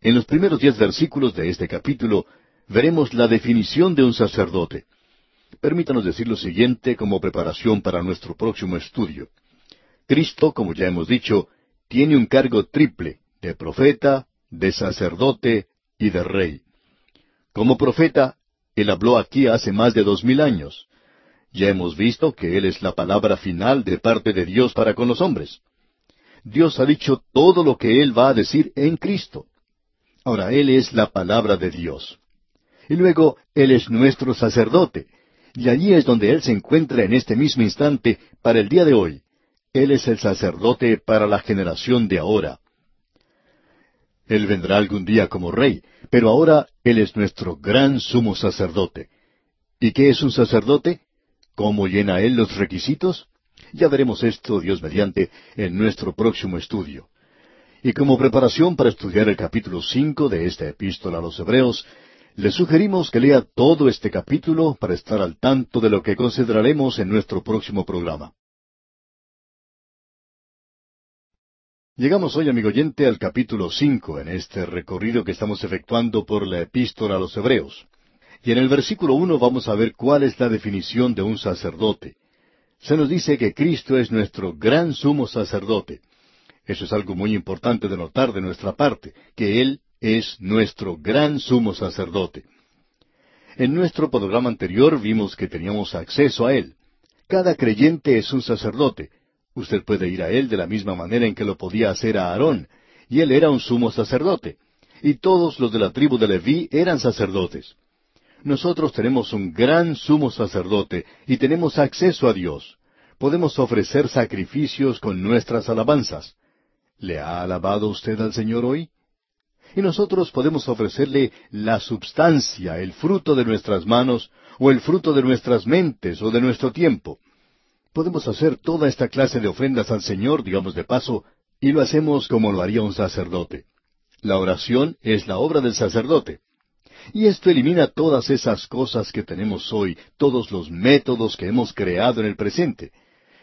En los primeros diez versículos de este capítulo veremos la definición de un sacerdote. Permítanos decir lo siguiente como preparación para nuestro próximo estudio. Cristo, como ya hemos dicho, tiene un cargo triple, de profeta, de sacerdote y de rey. Como profeta, Él habló aquí hace más de dos mil años. Ya hemos visto que Él es la palabra final de parte de Dios para con los hombres. Dios ha dicho todo lo que Él va a decir en Cristo. Ahora, Él es la palabra de Dios. Y luego, Él es nuestro sacerdote. Y allí es donde Él se encuentra en este mismo instante para el día de hoy. Él es el sacerdote para la generación de ahora. Él vendrá algún día como rey, pero ahora Él es nuestro gran sumo sacerdote. ¿Y qué es un sacerdote? ¿Cómo llena Él los requisitos? Ya veremos esto, Dios mediante, en nuestro próximo estudio. Y como preparación para estudiar el capítulo cinco de esta epístola a los Hebreos, le sugerimos que lea todo este capítulo para estar al tanto de lo que consideraremos en nuestro próximo programa. Llegamos hoy, amigo oyente, al capítulo cinco en este recorrido que estamos efectuando por la epístola a los Hebreos. Y en el versículo uno vamos a ver cuál es la definición de un sacerdote se nos dice que Cristo es nuestro gran sumo sacerdote. Eso es algo muy importante de notar de nuestra parte, que Él es nuestro gran sumo sacerdote. En nuestro programa anterior vimos que teníamos acceso a Él. Cada creyente es un sacerdote. Usted puede ir a Él de la misma manera en que lo podía hacer a Aarón, y Él era un sumo sacerdote. Y todos los de la tribu de Leví eran sacerdotes. Nosotros tenemos un gran sumo sacerdote y tenemos acceso a Dios. Podemos ofrecer sacrificios con nuestras alabanzas. ¿Le ha alabado usted al Señor hoy? Y nosotros podemos ofrecerle la substancia, el fruto de nuestras manos, o el fruto de nuestras mentes, o de nuestro tiempo. Podemos hacer toda esta clase de ofrendas al Señor, digamos de paso, y lo hacemos como lo haría un sacerdote. La oración es la obra del sacerdote. Y esto elimina todas esas cosas que tenemos hoy, todos los métodos que hemos creado en el presente.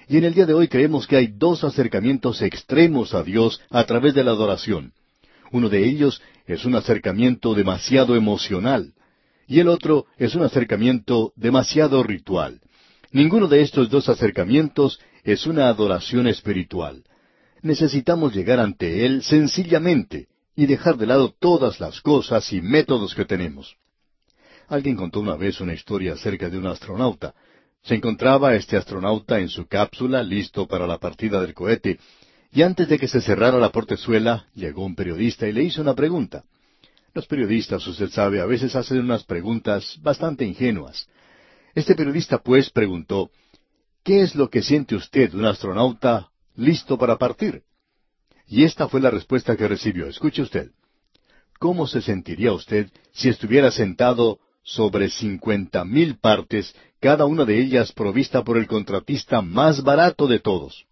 Y en el día de hoy creemos que hay dos acercamientos extremos a Dios a través de la adoración. Uno de ellos es un acercamiento demasiado emocional y el otro es un acercamiento demasiado ritual. Ninguno de estos dos acercamientos es una adoración espiritual. Necesitamos llegar ante Él sencillamente y dejar de lado todas las cosas y métodos que tenemos. Alguien contó una vez una historia acerca de un astronauta. Se encontraba este astronauta en su cápsula, listo para la partida del cohete, y antes de que se cerrara la portezuela, llegó un periodista y le hizo una pregunta. Los periodistas, usted sabe, a veces hacen unas preguntas bastante ingenuas. Este periodista, pues, preguntó, ¿Qué es lo que siente usted, un astronauta, listo para partir? Y esta fue la respuesta que recibió. Escuche usted. ¿Cómo se sentiría usted si estuviera sentado sobre cincuenta mil partes, cada una de ellas provista por el contratista más barato de todos.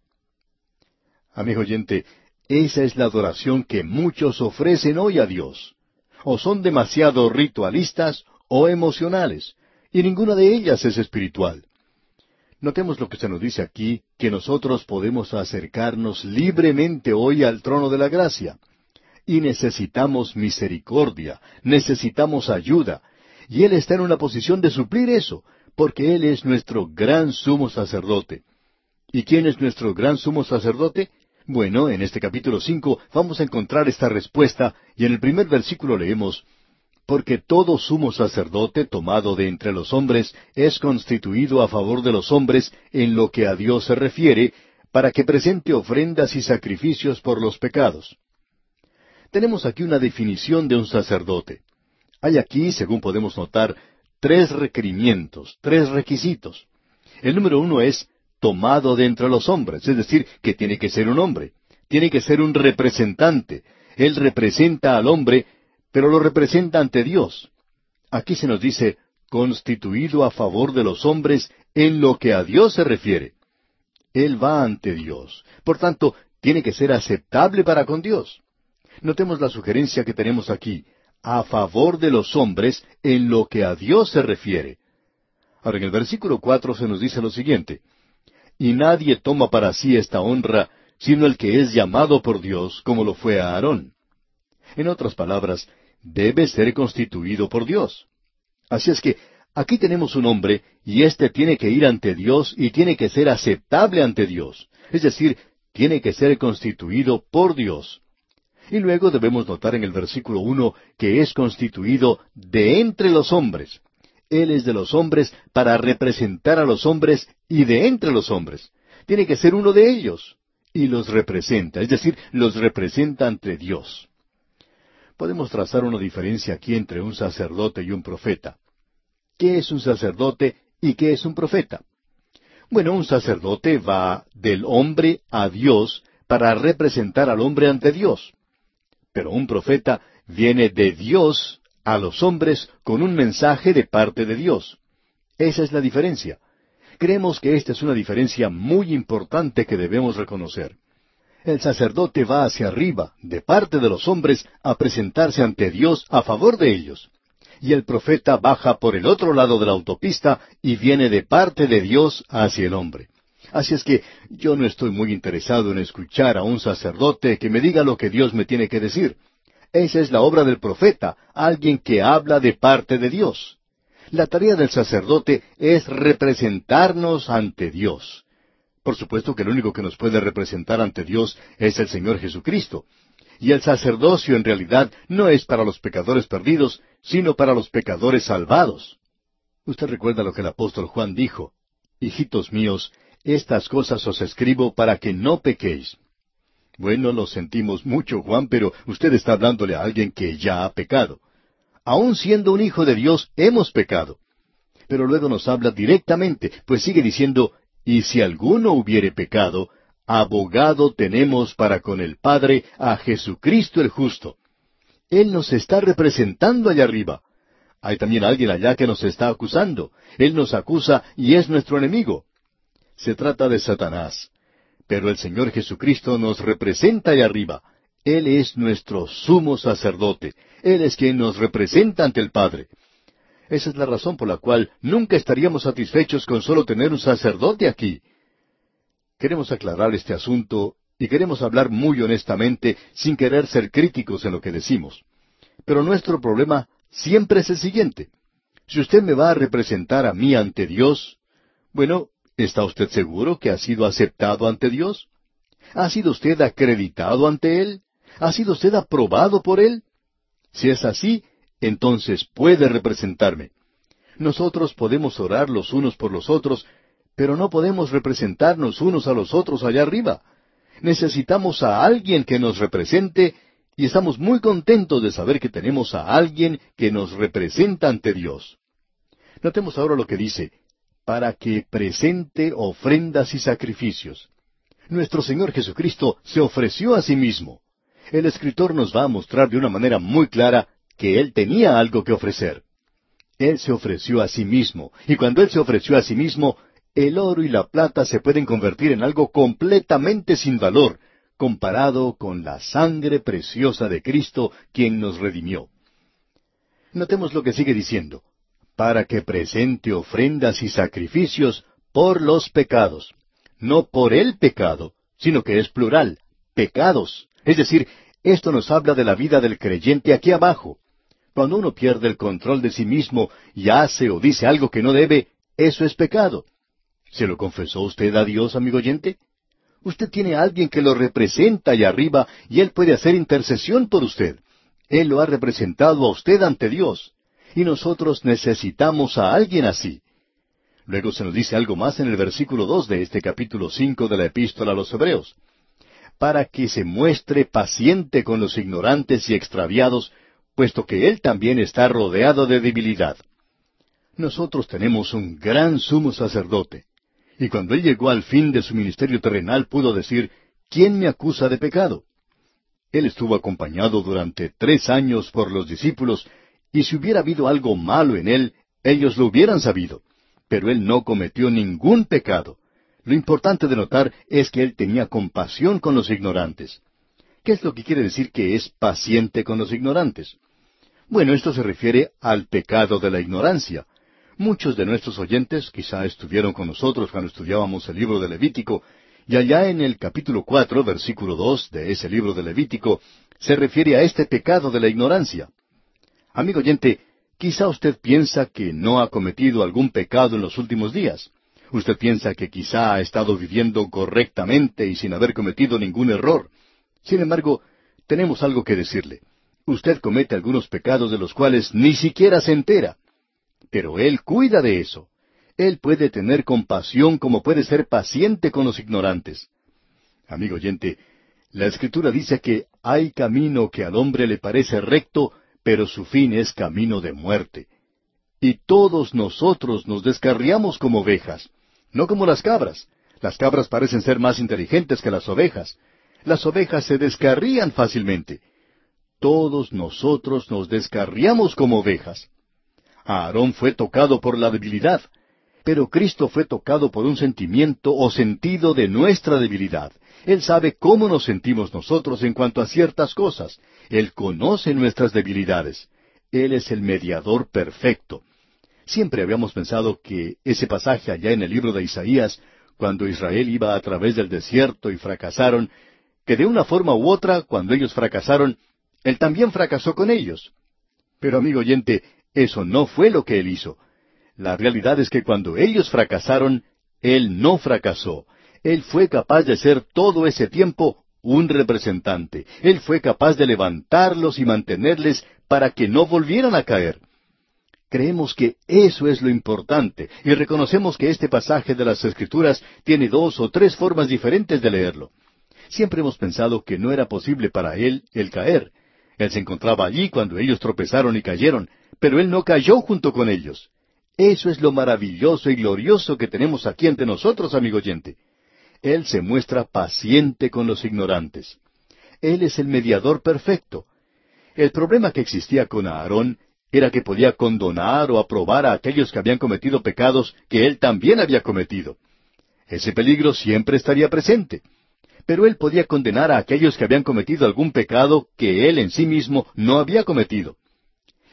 Amigo oyente, esa es la adoración que muchos ofrecen hoy a Dios. O son demasiado ritualistas o emocionales, y ninguna de ellas es espiritual. Notemos lo que se nos dice aquí, que nosotros podemos acercarnos libremente hoy al trono de la gracia. Y necesitamos misericordia, necesitamos ayuda, y Él está en una posición de suplir eso, porque Él es nuestro gran sumo sacerdote. ¿Y quién es nuestro gran sumo sacerdote? Bueno, en este capítulo cinco vamos a encontrar esta respuesta, y en el primer versículo leemos Porque todo sumo sacerdote tomado de entre los hombres es constituido a favor de los hombres en lo que a Dios se refiere, para que presente ofrendas y sacrificios por los pecados. Tenemos aquí una definición de un sacerdote. Hay aquí, según podemos notar, tres requerimientos, tres requisitos. El número uno es tomado de entre los hombres, es decir, que tiene que ser un hombre, tiene que ser un representante. Él representa al hombre, pero lo representa ante Dios. Aquí se nos dice, constituido a favor de los hombres en lo que a Dios se refiere. Él va ante Dios. Por tanto, tiene que ser aceptable para con Dios. Notemos la sugerencia que tenemos aquí a favor de los hombres en lo que a Dios se refiere. Ahora en el versículo cuatro se nos dice lo siguiente, Y nadie toma para sí esta honra, sino el que es llamado por Dios, como lo fue a Aarón. En otras palabras, debe ser constituido por Dios. Así es que aquí tenemos un hombre, y éste tiene que ir ante Dios y tiene que ser aceptable ante Dios. Es decir, tiene que ser constituido por Dios. Y luego debemos notar en el versículo uno que es constituido de entre los hombres. Él es de los hombres para representar a los hombres y de entre los hombres. Tiene que ser uno de ellos. Y los representa, es decir, los representa ante Dios. Podemos trazar una diferencia aquí entre un sacerdote y un profeta. ¿Qué es un sacerdote y qué es un profeta? Bueno, un sacerdote va del hombre a Dios para representar al hombre ante Dios. Pero un profeta viene de Dios a los hombres con un mensaje de parte de Dios. Esa es la diferencia. Creemos que esta es una diferencia muy importante que debemos reconocer. El sacerdote va hacia arriba, de parte de los hombres, a presentarse ante Dios a favor de ellos. Y el profeta baja por el otro lado de la autopista y viene de parte de Dios hacia el hombre. Así es que yo no estoy muy interesado en escuchar a un sacerdote que me diga lo que Dios me tiene que decir. Esa es la obra del profeta, alguien que habla de parte de Dios. La tarea del sacerdote es representarnos ante Dios. Por supuesto que el único que nos puede representar ante Dios es el Señor Jesucristo. Y el sacerdocio en realidad no es para los pecadores perdidos, sino para los pecadores salvados. Usted recuerda lo que el apóstol Juan dijo, Hijitos míos, estas cosas os escribo para que no pequéis. Bueno, lo sentimos mucho, Juan, pero usted está hablándole a alguien que ya ha pecado. Aun siendo un hijo de Dios, hemos pecado. Pero luego nos habla directamente, pues sigue diciendo, y si alguno hubiere pecado, abogado tenemos para con el Padre a Jesucristo el justo. Él nos está representando allá arriba. Hay también alguien allá que nos está acusando. Él nos acusa y es nuestro enemigo. Se trata de Satanás. Pero el Señor Jesucristo nos representa allá arriba. Él es nuestro sumo sacerdote. Él es quien nos representa ante el Padre. Esa es la razón por la cual nunca estaríamos satisfechos con solo tener un sacerdote aquí. Queremos aclarar este asunto y queremos hablar muy honestamente sin querer ser críticos en lo que decimos. Pero nuestro problema siempre es el siguiente. Si usted me va a representar a mí ante Dios, bueno, ¿Está usted seguro que ha sido aceptado ante Dios? ¿Ha sido usted acreditado ante Él? ¿Ha sido usted aprobado por Él? Si es así, entonces puede representarme. Nosotros podemos orar los unos por los otros, pero no podemos representarnos unos a los otros allá arriba. Necesitamos a alguien que nos represente y estamos muy contentos de saber que tenemos a alguien que nos representa ante Dios. Notemos ahora lo que dice, para que presente ofrendas y sacrificios. Nuestro Señor Jesucristo se ofreció a sí mismo. El escritor nos va a mostrar de una manera muy clara que Él tenía algo que ofrecer. Él se ofreció a sí mismo, y cuando Él se ofreció a sí mismo, el oro y la plata se pueden convertir en algo completamente sin valor, comparado con la sangre preciosa de Cristo, quien nos redimió. Notemos lo que sigue diciendo para que presente ofrendas y sacrificios por los pecados. No por el pecado, sino que es plural, pecados. Es decir, esto nos habla de la vida del creyente aquí abajo. Cuando uno pierde el control de sí mismo y hace o dice algo que no debe, eso es pecado. ¿Se lo confesó usted a Dios, amigo oyente? Usted tiene a alguien que lo representa allá arriba y él puede hacer intercesión por usted. Él lo ha representado a usted ante Dios y nosotros necesitamos a alguien así. Luego se nos dice algo más en el versículo dos de este capítulo cinco de la Epístola a los Hebreos. Para que se muestre paciente con los ignorantes y extraviados, puesto que Él también está rodeado de debilidad. Nosotros tenemos un gran sumo sacerdote, y cuando Él llegó al fin de su ministerio terrenal pudo decir, ¿quién me acusa de pecado? Él estuvo acompañado durante tres años por los discípulos y si hubiera habido algo malo en él, ellos lo hubieran sabido. Pero él no cometió ningún pecado. Lo importante de notar es que él tenía compasión con los ignorantes. ¿Qué es lo que quiere decir que es paciente con los ignorantes? Bueno, esto se refiere al pecado de la ignorancia. Muchos de nuestros oyentes quizá estuvieron con nosotros cuando estudiábamos el libro de Levítico, y allá en el capítulo cuatro, versículo dos de ese libro de Levítico, se refiere a este pecado de la ignorancia. Amigo oyente, quizá usted piensa que no ha cometido algún pecado en los últimos días. Usted piensa que quizá ha estado viviendo correctamente y sin haber cometido ningún error. Sin embargo, tenemos algo que decirle. Usted comete algunos pecados de los cuales ni siquiera se entera. Pero Él cuida de eso. Él puede tener compasión como puede ser paciente con los ignorantes. Amigo oyente, la Escritura dice que hay camino que al hombre le parece recto, pero su fin es camino de muerte. Y todos nosotros nos descarriamos como ovejas, no como las cabras. Las cabras parecen ser más inteligentes que las ovejas. Las ovejas se descarrían fácilmente. Todos nosotros nos descarriamos como ovejas. Aarón fue tocado por la debilidad, pero Cristo fue tocado por un sentimiento o sentido de nuestra debilidad. Él sabe cómo nos sentimos nosotros en cuanto a ciertas cosas. Él conoce nuestras debilidades. Él es el mediador perfecto. Siempre habíamos pensado que ese pasaje allá en el libro de Isaías, cuando Israel iba a través del desierto y fracasaron, que de una forma u otra, cuando ellos fracasaron, Él también fracasó con ellos. Pero amigo oyente, eso no fue lo que Él hizo. La realidad es que cuando ellos fracasaron, Él no fracasó. Él fue capaz de ser todo ese tiempo un representante. Él fue capaz de levantarlos y mantenerles para que no volvieran a caer. Creemos que eso es lo importante y reconocemos que este pasaje de las Escrituras tiene dos o tres formas diferentes de leerlo. Siempre hemos pensado que no era posible para él el caer. Él se encontraba allí cuando ellos tropezaron y cayeron, pero él no cayó junto con ellos. Eso es lo maravilloso y glorioso que tenemos aquí ante nosotros, amigo oyente. Él se muestra paciente con los ignorantes. Él es el mediador perfecto. El problema que existía con Aarón era que podía condonar o aprobar a aquellos que habían cometido pecados que él también había cometido. Ese peligro siempre estaría presente. Pero él podía condenar a aquellos que habían cometido algún pecado que él en sí mismo no había cometido.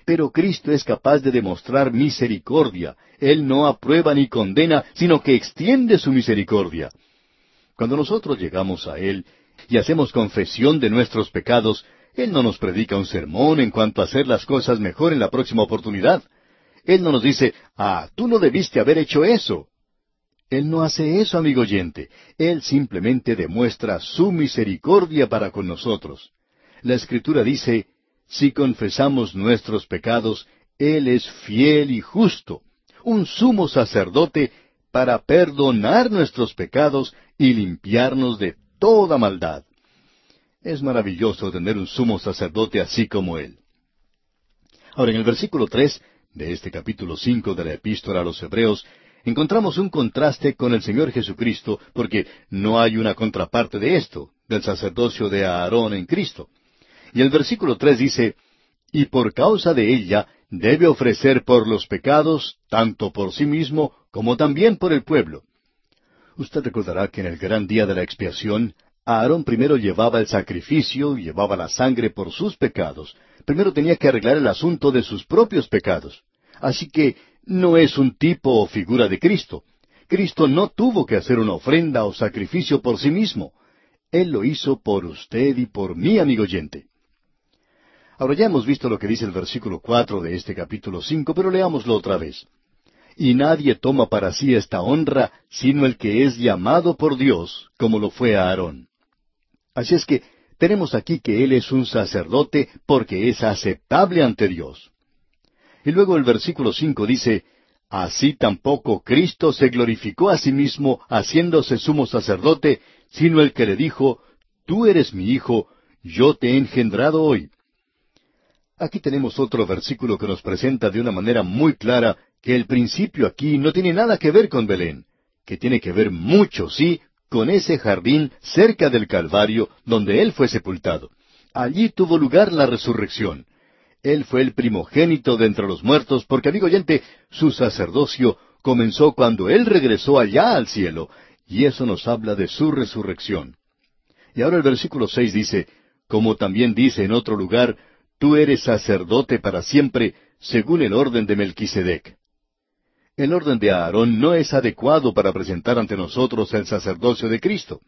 Pero Cristo es capaz de demostrar misericordia. Él no aprueba ni condena, sino que extiende su misericordia. Cuando nosotros llegamos a Él y hacemos confesión de nuestros pecados, él no nos predica un sermón en cuanto a hacer las cosas mejor en la próxima oportunidad. Él no nos dice, ah, tú no debiste haber hecho eso. Él no hace eso, amigo oyente. Él simplemente demuestra su misericordia para con nosotros. La Escritura dice, si confesamos nuestros pecados, Él es fiel y justo, un sumo sacerdote para perdonar nuestros pecados y limpiarnos de toda maldad. Es maravilloso tener un sumo sacerdote así como él. Ahora, en el versículo tres de este capítulo cinco de la Epístola a los Hebreos, encontramos un contraste con el Señor Jesucristo, porque no hay una contraparte de esto, del sacerdocio de Aarón en Cristo. Y el versículo tres dice, Y por causa de ella debe ofrecer por los pecados, tanto por sí mismo como también por el pueblo. Usted recordará que en el gran día de la expiación, Aarón primero llevaba el sacrificio, llevaba la sangre por sus pecados. Primero tenía que arreglar el asunto de sus propios pecados. Así que no es un tipo o figura de Cristo. Cristo no tuvo que hacer una ofrenda o sacrificio por sí mismo. Él lo hizo por usted y por mí, amigo oyente. Ahora ya hemos visto lo que dice el versículo cuatro de este capítulo cinco, pero leámoslo otra vez. Y nadie toma para sí esta honra sino el que es llamado por Dios, como lo fue Aarón. Así es que tenemos aquí que Él es un sacerdote porque es aceptable ante Dios. Y luego el versículo cinco dice, Así tampoco Cristo se glorificó a sí mismo haciéndose sumo sacerdote, sino el que le dijo, Tú eres mi hijo, yo te he engendrado hoy. Aquí tenemos otro versículo que nos presenta de una manera muy clara que el principio aquí no tiene nada que ver con Belén, que tiene que ver mucho, sí, con ese jardín cerca del Calvario donde Él fue sepultado. Allí tuvo lugar la resurrección. Él fue el primogénito de entre los muertos, porque, amigo oyente, su sacerdocio comenzó cuando Él regresó allá al cielo, y eso nos habla de su resurrección. Y ahora el versículo seis dice, como también dice en otro lugar, tú eres sacerdote para siempre, según el orden de Melquisedec. El orden de Aarón no es adecuado para presentar ante nosotros el sacerdocio de Cristo.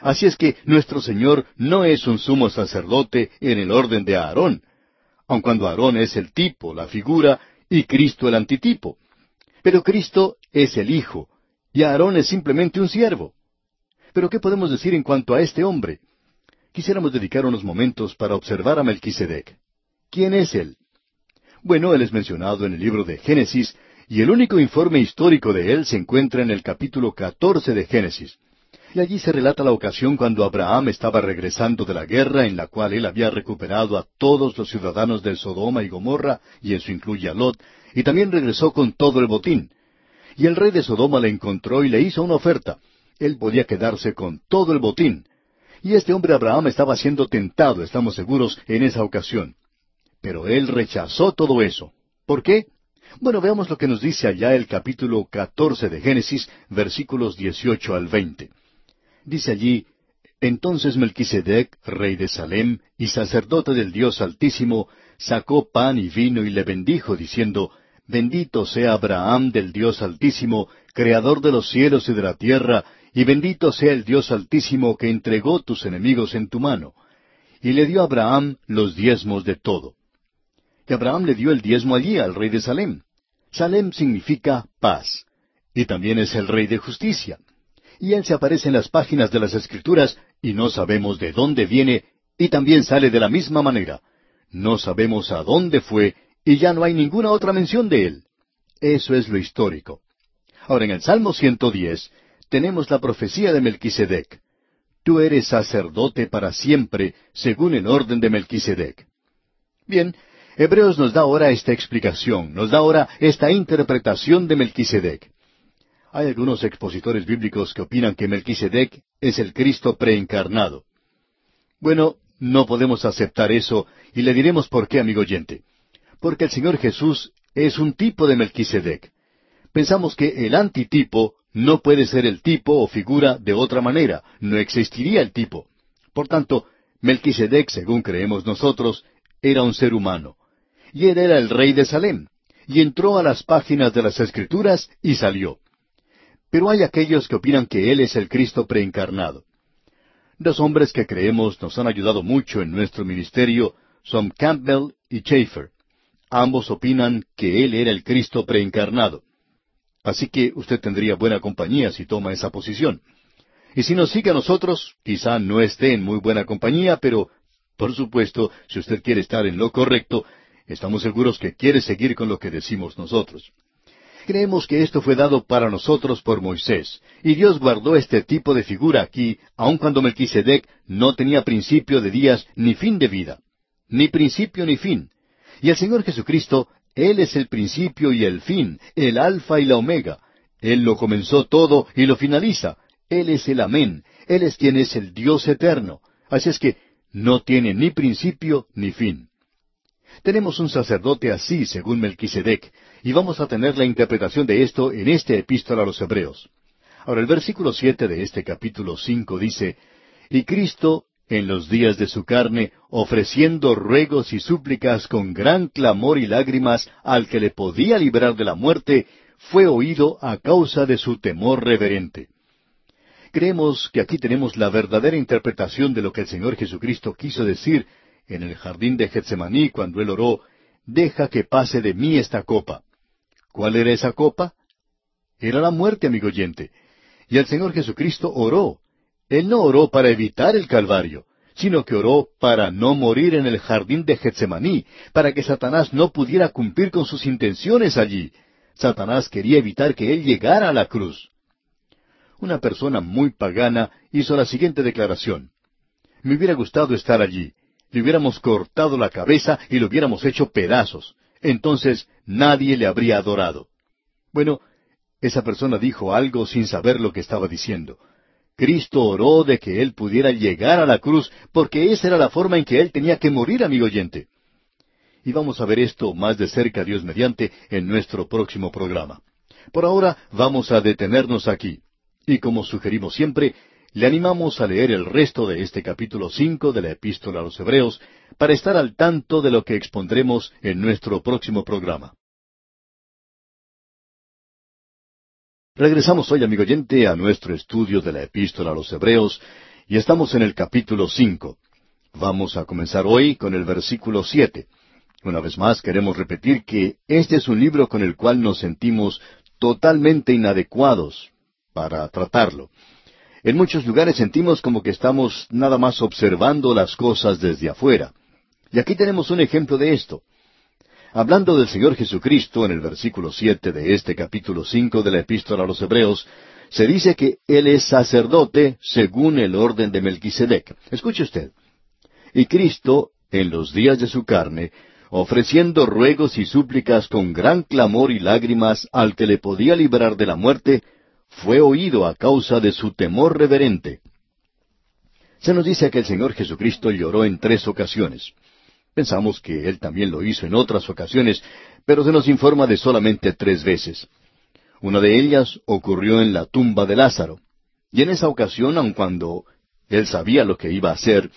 Así es que nuestro Señor no es un sumo sacerdote en el orden de Aarón, aun cuando Aarón es el tipo, la figura, y Cristo el antitipo. Pero Cristo es el Hijo, y Aarón es simplemente un siervo. Pero ¿qué podemos decir en cuanto a este hombre? Quisiéramos dedicar unos momentos para observar a Melquisedec. ¿Quién es él? Bueno, él es mencionado en el libro de Génesis y el único informe histórico de él se encuentra en el capítulo catorce de Génesis. Y allí se relata la ocasión cuando Abraham estaba regresando de la guerra en la cual él había recuperado a todos los ciudadanos de Sodoma y Gomorra, y eso incluye a Lot, y también regresó con todo el botín. Y el rey de Sodoma le encontró y le hizo una oferta. Él podía quedarse con todo el botín. Y este hombre Abraham estaba siendo tentado, estamos seguros, en esa ocasión. Pero él rechazó todo eso. ¿Por qué? Bueno, veamos lo que nos dice allá el capítulo catorce de Génesis, versículos dieciocho al veinte. Dice allí, Entonces Melquisedec, rey de Salem y sacerdote del Dios Altísimo, sacó pan y vino y le bendijo, diciendo, Bendito sea Abraham del Dios Altísimo, creador de los cielos y de la tierra, y bendito sea el Dios Altísimo que entregó tus enemigos en tu mano. Y le dio a Abraham los diezmos de todo. Y Abraham le dio el diezmo allí al rey de Salem. Salem significa paz, y también es el rey de justicia. Y Él se aparece en las páginas de las Escrituras y no sabemos de dónde viene y también sale de la misma manera. No sabemos a dónde fue y ya no hay ninguna otra mención de Él. Eso es lo histórico. Ahora en el Salmo 110 tenemos la profecía de Melquisedec. Tú eres sacerdote para siempre, según el orden de Melquisedec. Bien, Hebreos nos da ahora esta explicación, nos da ahora esta interpretación de Melquisedec. Hay algunos expositores bíblicos que opinan que Melquisedec es el Cristo preencarnado. Bueno, no podemos aceptar eso y le diremos por qué, amigo oyente. Porque el Señor Jesús es un tipo de Melquisedec. Pensamos que el antitipo no puede ser el tipo o figura de otra manera, no existiría el tipo. Por tanto, Melquisedec, según creemos nosotros, era un ser humano. Y él era el rey de Salem. Y entró a las páginas de las Escrituras y salió. Pero hay aquellos que opinan que él es el Cristo preencarnado. Dos hombres que creemos nos han ayudado mucho en nuestro ministerio son Campbell y Schaeffer. Ambos opinan que él era el Cristo preencarnado. Así que usted tendría buena compañía si toma esa posición. Y si nos sigue a nosotros, quizá no esté en muy buena compañía, pero, por supuesto, si usted quiere estar en lo correcto, estamos seguros que quiere seguir con lo que decimos nosotros. Creemos que esto fue dado para nosotros por Moisés, y Dios guardó este tipo de figura aquí, aun cuando Melquisedec no tenía principio de días ni fin de vida, ni principio ni fin. Y el Señor Jesucristo él es el principio y el fin, el alfa y la omega. Él lo comenzó todo y lo finaliza. Él es el amén. Él es quien es el Dios eterno. Así es que no tiene ni principio ni fin. Tenemos un sacerdote así, según Melquisedec, y vamos a tener la interpretación de esto en este epístola a los Hebreos. Ahora el versículo siete de este capítulo cinco dice, Y Cristo en los días de su carne, ofreciendo ruegos y súplicas con gran clamor y lágrimas al que le podía librar de la muerte, fue oído a causa de su temor reverente. Creemos que aquí tenemos la verdadera interpretación de lo que el Señor Jesucristo quiso decir en el jardín de Getsemaní cuando él oró, Deja que pase de mí esta copa. ¿Cuál era esa copa? Era la muerte, amigo oyente. Y el Señor Jesucristo oró, él no oró para evitar el Calvario, sino que oró para no morir en el jardín de Getsemaní, para que Satanás no pudiera cumplir con sus intenciones allí. Satanás quería evitar que él llegara a la cruz. Una persona muy pagana hizo la siguiente declaración. Me hubiera gustado estar allí. Le hubiéramos cortado la cabeza y lo hubiéramos hecho pedazos. Entonces nadie le habría adorado. Bueno, esa persona dijo algo sin saber lo que estaba diciendo. Cristo oró de que Él pudiera llegar a la cruz, porque esa era la forma en que Él tenía que morir, amigo oyente. Y vamos a ver esto más de cerca, Dios mediante, en nuestro próximo programa. Por ahora vamos a detenernos aquí. Y como sugerimos siempre, le animamos a leer el resto de este capítulo cinco de la Epístola a los Hebreos para estar al tanto de lo que expondremos en nuestro próximo programa. Regresamos hoy, amigo oyente, a nuestro estudio de la epístola a los Hebreos, y estamos en el capítulo cinco. Vamos a comenzar hoy con el versículo siete. Una vez más queremos repetir que este es un libro con el cual nos sentimos totalmente inadecuados para tratarlo. En muchos lugares sentimos como que estamos nada más observando las cosas desde afuera. Y aquí tenemos un ejemplo de esto. Hablando del Señor Jesucristo en el versículo siete de este capítulo cinco de la Epístola a los Hebreos, se dice que Él es sacerdote según el orden de Melquisedec. Escuche usted. Y Cristo, en los días de su carne, ofreciendo ruegos y súplicas con gran clamor y lágrimas al que le podía librar de la muerte, fue oído a causa de su temor reverente. Se nos dice que el Señor Jesucristo lloró en tres ocasiones. Pensamos que él también lo hizo en otras ocasiones, pero se nos informa de solamente tres veces. Una de ellas ocurrió en la tumba de Lázaro. Y en esa ocasión, aun cuando él sabía lo que iba a hacer,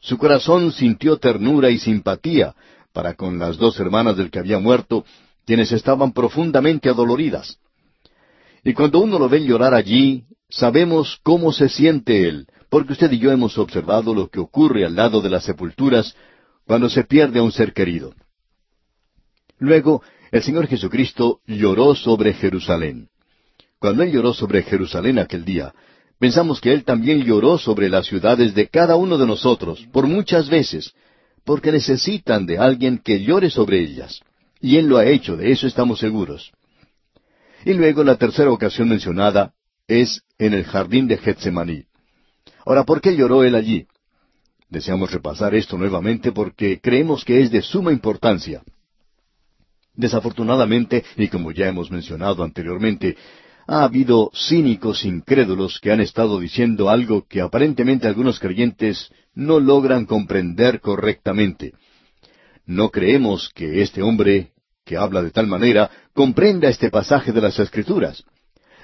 su corazón sintió ternura y simpatía para con las dos hermanas del que había muerto, quienes estaban profundamente adoloridas. Y cuando uno lo ve llorar allí, sabemos cómo se siente él, porque usted y yo hemos observado lo que ocurre al lado de las sepulturas cuando se pierde a un ser querido. Luego, el Señor Jesucristo lloró sobre Jerusalén. Cuando Él lloró sobre Jerusalén aquel día, Pensamos que Él también lloró sobre las ciudades de cada uno de nosotros, por muchas veces, porque necesitan de alguien que llore sobre ellas. Y Él lo ha hecho, de eso estamos seguros. Y luego la tercera ocasión mencionada es en el jardín de Getsemaní. Ahora, ¿por qué lloró Él allí? Deseamos repasar esto nuevamente porque creemos que es de suma importancia. Desafortunadamente, y como ya hemos mencionado anteriormente, ha habido cínicos incrédulos que han estado diciendo algo que aparentemente algunos creyentes no logran comprender correctamente. No creemos que este hombre, que habla de tal manera, comprenda este pasaje de las Escrituras.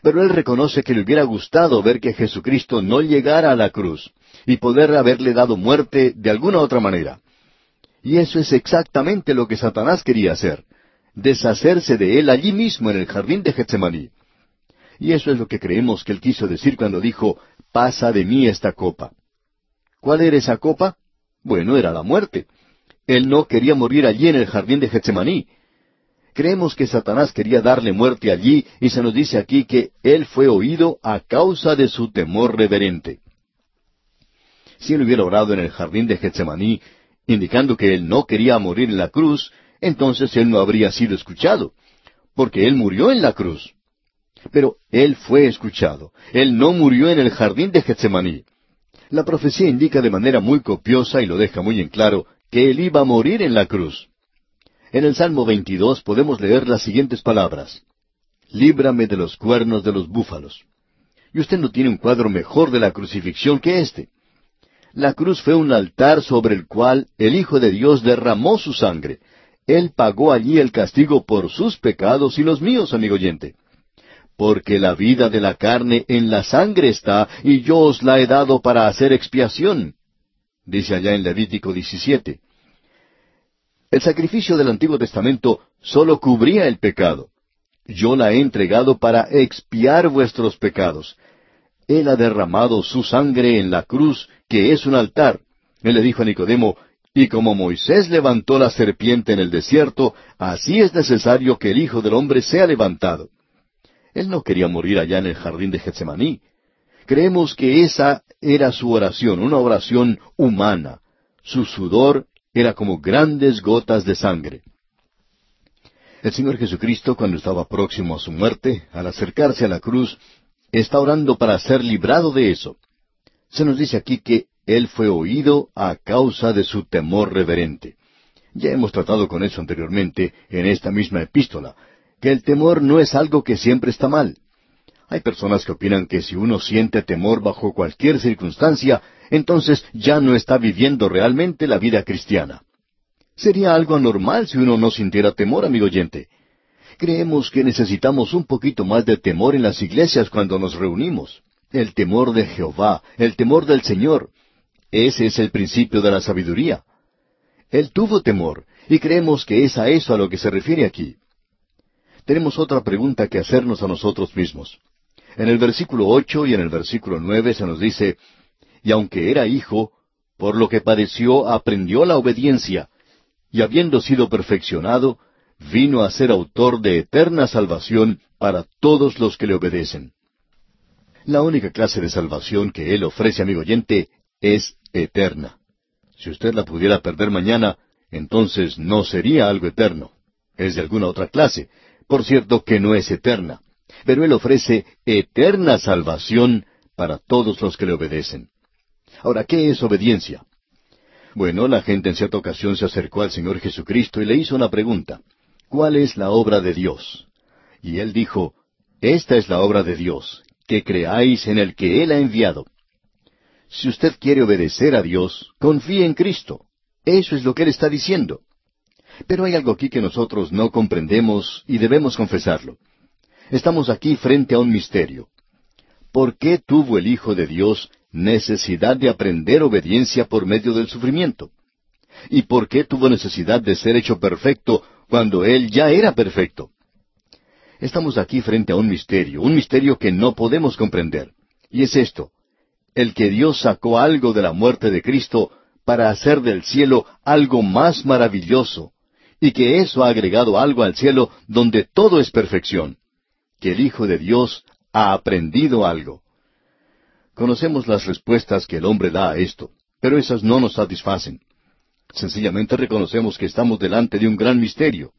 Pero él reconoce que le hubiera gustado ver que Jesucristo no llegara a la cruz y poder haberle dado muerte de alguna otra manera. Y eso es exactamente lo que Satanás quería hacer, deshacerse de él allí mismo en el jardín de Getsemaní. Y eso es lo que creemos que él quiso decir cuando dijo, pasa de mí esta copa. ¿Cuál era esa copa? Bueno, era la muerte. Él no quería morir allí en el jardín de Getsemaní. Creemos que Satanás quería darle muerte allí y se nos dice aquí que él fue oído a causa de su temor reverente. Si él hubiera orado en el jardín de Getsemaní, indicando que él no quería morir en la cruz, entonces él no habría sido escuchado, porque él murió en la cruz. Pero él fue escuchado. Él no murió en el jardín de Getsemaní. La profecía indica de manera muy copiosa y lo deja muy en claro que él iba a morir en la cruz. En el Salmo 22 podemos leer las siguientes palabras. Líbrame de los cuernos de los búfalos. Y usted no tiene un cuadro mejor de la crucifixión que este. La cruz fue un altar sobre el cual el Hijo de Dios derramó su sangre. Él pagó allí el castigo por sus pecados y los míos, amigo oyente porque la vida de la carne en la sangre está, y yo os la he dado para hacer expiación. Dice allá en Levítico 17. El sacrificio del Antiguo Testamento sólo cubría el pecado. Yo la he entregado para expiar vuestros pecados. Él ha derramado su sangre en la cruz, que es un altar. Él le dijo a Nicodemo, y como Moisés levantó la serpiente en el desierto, así es necesario que el Hijo del Hombre sea levantado. Él no quería morir allá en el jardín de Getsemaní. Creemos que esa era su oración, una oración humana. Su sudor era como grandes gotas de sangre. El Señor Jesucristo, cuando estaba próximo a su muerte, al acercarse a la cruz, está orando para ser librado de eso. Se nos dice aquí que Él fue oído a causa de su temor reverente. Ya hemos tratado con eso anteriormente en esta misma epístola, que el temor no es algo que siempre está mal. Hay personas que opinan que si uno siente temor bajo cualquier circunstancia, entonces ya no está viviendo realmente la vida cristiana. Sería algo anormal si uno no sintiera temor, amigo oyente. Creemos que necesitamos un poquito más de temor en las iglesias cuando nos reunimos. El temor de Jehová, el temor del Señor. Ese es el principio de la sabiduría. Él tuvo temor, y creemos que es a eso a lo que se refiere aquí tenemos otra pregunta que hacernos a nosotros mismos. En el versículo ocho y en el versículo nueve se nos dice, y aunque era hijo, por lo que padeció aprendió la obediencia, y habiendo sido perfeccionado, vino a ser autor de eterna salvación para todos los que le obedecen. La única clase de salvación que Él ofrece, amigo oyente, es eterna. Si usted la pudiera perder mañana, entonces no sería algo eterno. Es de alguna otra clase, por cierto que no es eterna, pero Él ofrece eterna salvación para todos los que le obedecen. Ahora, ¿qué es obediencia? Bueno, la gente en cierta ocasión se acercó al Señor Jesucristo y le hizo una pregunta. ¿Cuál es la obra de Dios? Y él dijo, Esta es la obra de Dios, que creáis en el que Él ha enviado. Si usted quiere obedecer a Dios, confíe en Cristo. Eso es lo que Él está diciendo. Pero hay algo aquí que nosotros no comprendemos y debemos confesarlo. Estamos aquí frente a un misterio. ¿Por qué tuvo el Hijo de Dios necesidad de aprender obediencia por medio del sufrimiento? ¿Y por qué tuvo necesidad de ser hecho perfecto cuando Él ya era perfecto? Estamos aquí frente a un misterio, un misterio que no podemos comprender. Y es esto, el que Dios sacó algo de la muerte de Cristo para hacer del cielo algo más maravilloso, y que eso ha agregado algo al cielo donde todo es perfección, que el Hijo de Dios ha aprendido algo. Conocemos las respuestas que el hombre da a esto, pero esas no nos satisfacen. Sencillamente reconocemos que estamos delante de un gran misterio.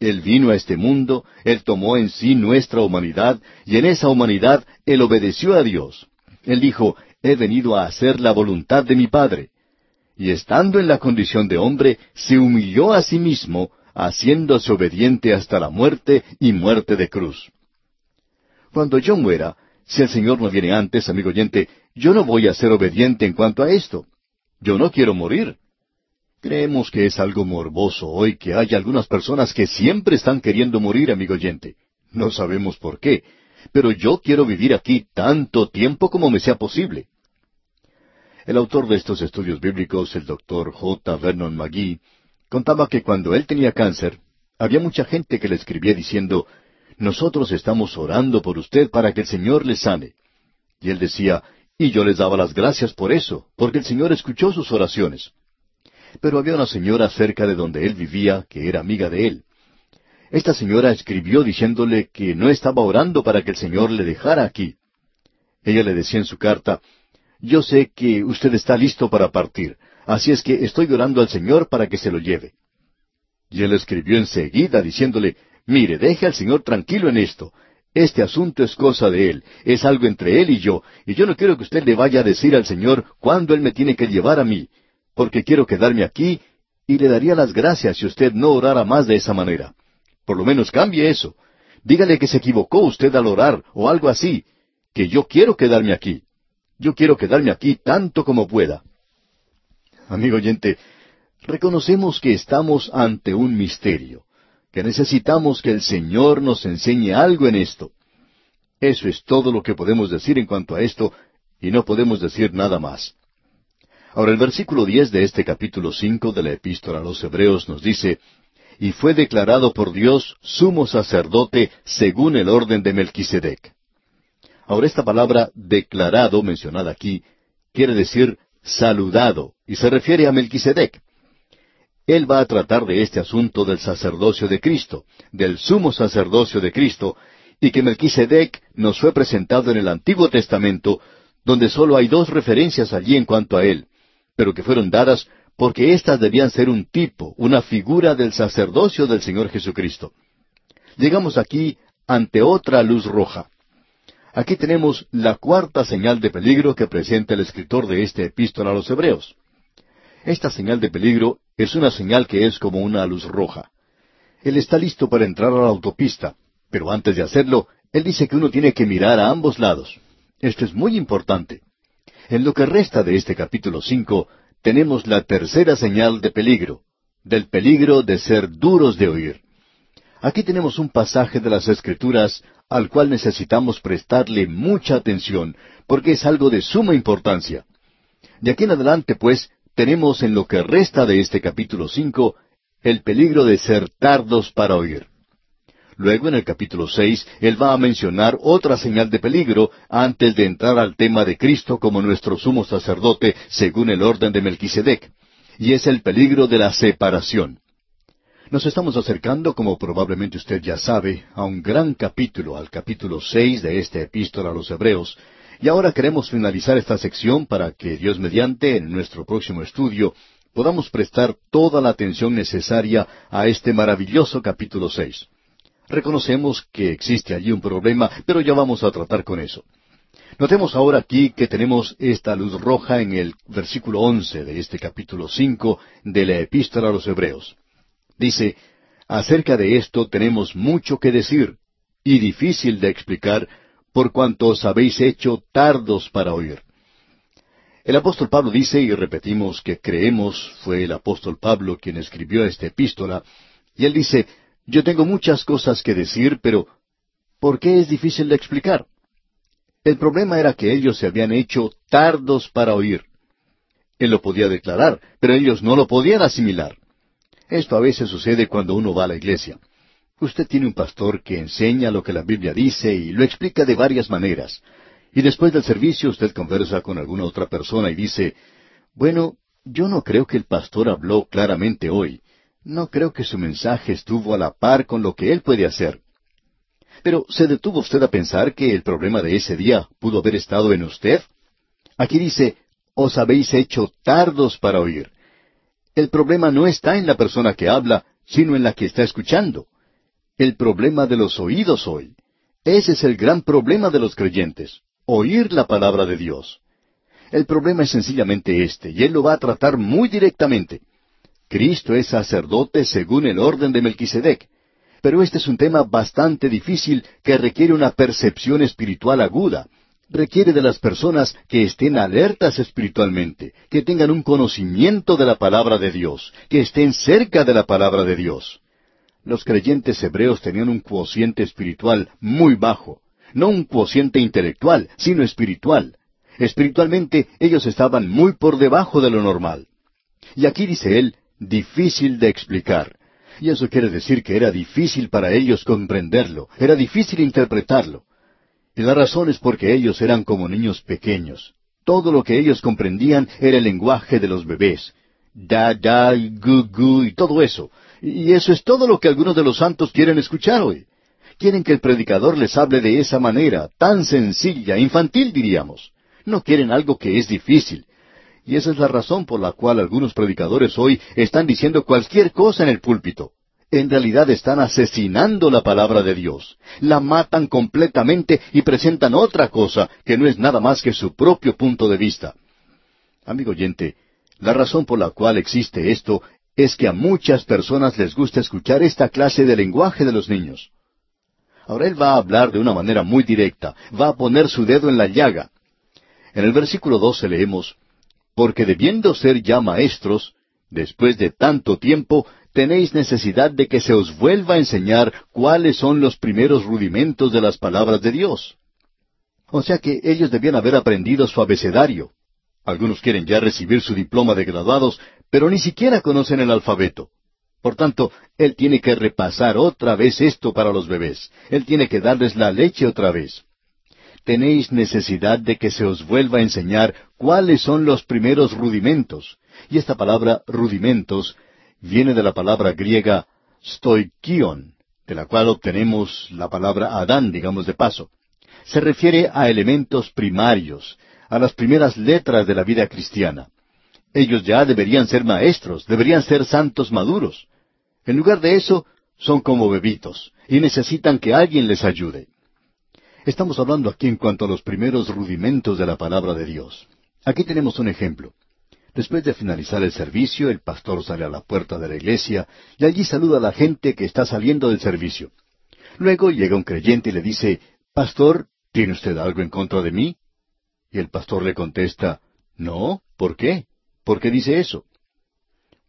Él vino a este mundo, Él tomó en sí nuestra humanidad, y en esa humanidad Él obedeció a Dios. Él dijo, he venido a hacer la voluntad de mi Padre. Y estando en la condición de hombre, se humilló a sí mismo, haciéndose obediente hasta la muerte y muerte de cruz. Cuando yo muera, si el Señor no viene antes, amigo oyente, yo no voy a ser obediente en cuanto a esto. Yo no quiero morir. Creemos que es algo morboso hoy que haya algunas personas que siempre están queriendo morir, amigo oyente. No sabemos por qué, pero yo quiero vivir aquí tanto tiempo como me sea posible. El autor de estos estudios bíblicos, el doctor J. Vernon McGee, contaba que cuando él tenía cáncer, había mucha gente que le escribía diciendo, nosotros estamos orando por usted para que el Señor le sane. Y él decía, y yo les daba las gracias por eso, porque el Señor escuchó sus oraciones pero había una señora cerca de donde él vivía que era amiga de él. Esta señora escribió diciéndole que no estaba orando para que el Señor le dejara aquí. Ella le decía en su carta, Yo sé que usted está listo para partir, así es que estoy orando al Señor para que se lo lleve. Y él escribió enseguida diciéndole, Mire, deje al Señor tranquilo en esto. Este asunto es cosa de Él, es algo entre Él y yo, y yo no quiero que usted le vaya a decir al Señor cuándo Él me tiene que llevar a mí porque quiero quedarme aquí y le daría las gracias si usted no orara más de esa manera. Por lo menos cambie eso. Dígale que se equivocó usted al orar o algo así, que yo quiero quedarme aquí. Yo quiero quedarme aquí tanto como pueda. Amigo oyente, reconocemos que estamos ante un misterio, que necesitamos que el Señor nos enseñe algo en esto. Eso es todo lo que podemos decir en cuanto a esto, y no podemos decir nada más. Ahora el versículo diez de este capítulo cinco de la Epístola a los Hebreos nos dice, y fue declarado por Dios sumo sacerdote según el orden de Melquisedec. Ahora esta palabra declarado mencionada aquí quiere decir saludado y se refiere a Melquisedec. Él va a tratar de este asunto del sacerdocio de Cristo, del sumo sacerdocio de Cristo, y que Melquisedec nos fue presentado en el Antiguo Testamento, donde solo hay dos referencias allí en cuanto a él, pero que fueron dadas porque éstas debían ser un tipo, una figura del sacerdocio del Señor Jesucristo. Llegamos aquí ante otra luz roja. Aquí tenemos la cuarta señal de peligro que presenta el escritor de este epístola a los Hebreos. Esta señal de peligro es una señal que es como una luz roja. Él está listo para entrar a la autopista, pero antes de hacerlo, él dice que uno tiene que mirar a ambos lados. Esto es muy importante. En lo que resta de este capítulo cinco tenemos la tercera señal de peligro, del peligro de ser duros de oír. Aquí tenemos un pasaje de las Escrituras al cual necesitamos prestarle mucha atención, porque es algo de suma importancia. De aquí en adelante, pues, tenemos en lo que resta de este capítulo cinco el peligro de ser tardos para oír. Luego, en el capítulo seis, él va a mencionar otra señal de peligro antes de entrar al tema de Cristo como nuestro sumo sacerdote según el orden de Melquisedec, y es el peligro de la separación. Nos estamos acercando, como probablemente usted ya sabe, a un gran capítulo, al capítulo seis de esta epístola a los Hebreos, y ahora queremos finalizar esta sección para que Dios mediante, en nuestro próximo estudio, podamos prestar toda la atención necesaria a este maravilloso capítulo seis. Reconocemos que existe allí un problema, pero ya vamos a tratar con eso. Notemos ahora aquí que tenemos esta luz roja en el versículo once de este capítulo cinco de la Epístola a los Hebreos. Dice, acerca de esto tenemos mucho que decir, y difícil de explicar, por cuanto os habéis hecho tardos para oír. El apóstol Pablo dice, y repetimos que creemos fue el apóstol Pablo quien escribió esta epístola, y él dice, yo tengo muchas cosas que decir, pero ¿por qué es difícil de explicar? El problema era que ellos se habían hecho tardos para oír. Él lo podía declarar, pero ellos no lo podían asimilar. Esto a veces sucede cuando uno va a la iglesia. Usted tiene un pastor que enseña lo que la Biblia dice y lo explica de varias maneras. Y después del servicio usted conversa con alguna otra persona y dice, bueno, yo no creo que el pastor habló claramente hoy. No creo que su mensaje estuvo a la par con lo que él puede hacer. Pero ¿se detuvo usted a pensar que el problema de ese día pudo haber estado en usted? Aquí dice, os habéis hecho tardos para oír. El problema no está en la persona que habla, sino en la que está escuchando. El problema de los oídos hoy. Ese es el gran problema de los creyentes, oír la palabra de Dios. El problema es sencillamente este, y Él lo va a tratar muy directamente. Cristo es sacerdote según el orden de Melquisedec. Pero este es un tema bastante difícil que requiere una percepción espiritual aguda. Requiere de las personas que estén alertas espiritualmente, que tengan un conocimiento de la palabra de Dios, que estén cerca de la palabra de Dios. Los creyentes hebreos tenían un cociente espiritual muy bajo, no un cociente intelectual, sino espiritual. Espiritualmente ellos estaban muy por debajo de lo normal. Y aquí dice él, difícil de explicar. Y eso quiere decir que era difícil para ellos comprenderlo, era difícil interpretarlo. Y la razón es porque ellos eran como niños pequeños. Todo lo que ellos comprendían era el lenguaje de los bebés. Da, da, gu, gu y todo eso. Y eso es todo lo que algunos de los santos quieren escuchar hoy. Quieren que el predicador les hable de esa manera, tan sencilla, infantil diríamos. No quieren algo que es difícil. Y esa es la razón por la cual algunos predicadores hoy están diciendo cualquier cosa en el púlpito. En realidad están asesinando la palabra de Dios. La matan completamente y presentan otra cosa que no es nada más que su propio punto de vista. Amigo oyente, la razón por la cual existe esto es que a muchas personas les gusta escuchar esta clase de lenguaje de los niños. Ahora él va a hablar de una manera muy directa, va a poner su dedo en la llaga. En el versículo 12 leemos, porque debiendo ser ya maestros, después de tanto tiempo, tenéis necesidad de que se os vuelva a enseñar cuáles son los primeros rudimentos de las palabras de Dios. O sea que ellos debían haber aprendido su abecedario. Algunos quieren ya recibir su diploma de graduados, pero ni siquiera conocen el alfabeto. Por tanto, Él tiene que repasar otra vez esto para los bebés. Él tiene que darles la leche otra vez tenéis necesidad de que se os vuelva a enseñar cuáles son los primeros rudimentos. Y esta palabra rudimentos viene de la palabra griega stoikion, de la cual obtenemos la palabra Adán, digamos de paso. Se refiere a elementos primarios, a las primeras letras de la vida cristiana. Ellos ya deberían ser maestros, deberían ser santos maduros. En lugar de eso, son como bebitos, y necesitan que alguien les ayude. Estamos hablando aquí en cuanto a los primeros rudimentos de la palabra de Dios. Aquí tenemos un ejemplo. Después de finalizar el servicio, el pastor sale a la puerta de la iglesia y allí saluda a la gente que está saliendo del servicio. Luego llega un creyente y le dice, Pastor, ¿tiene usted algo en contra de mí? Y el pastor le contesta, No, ¿por qué? ¿Por qué dice eso?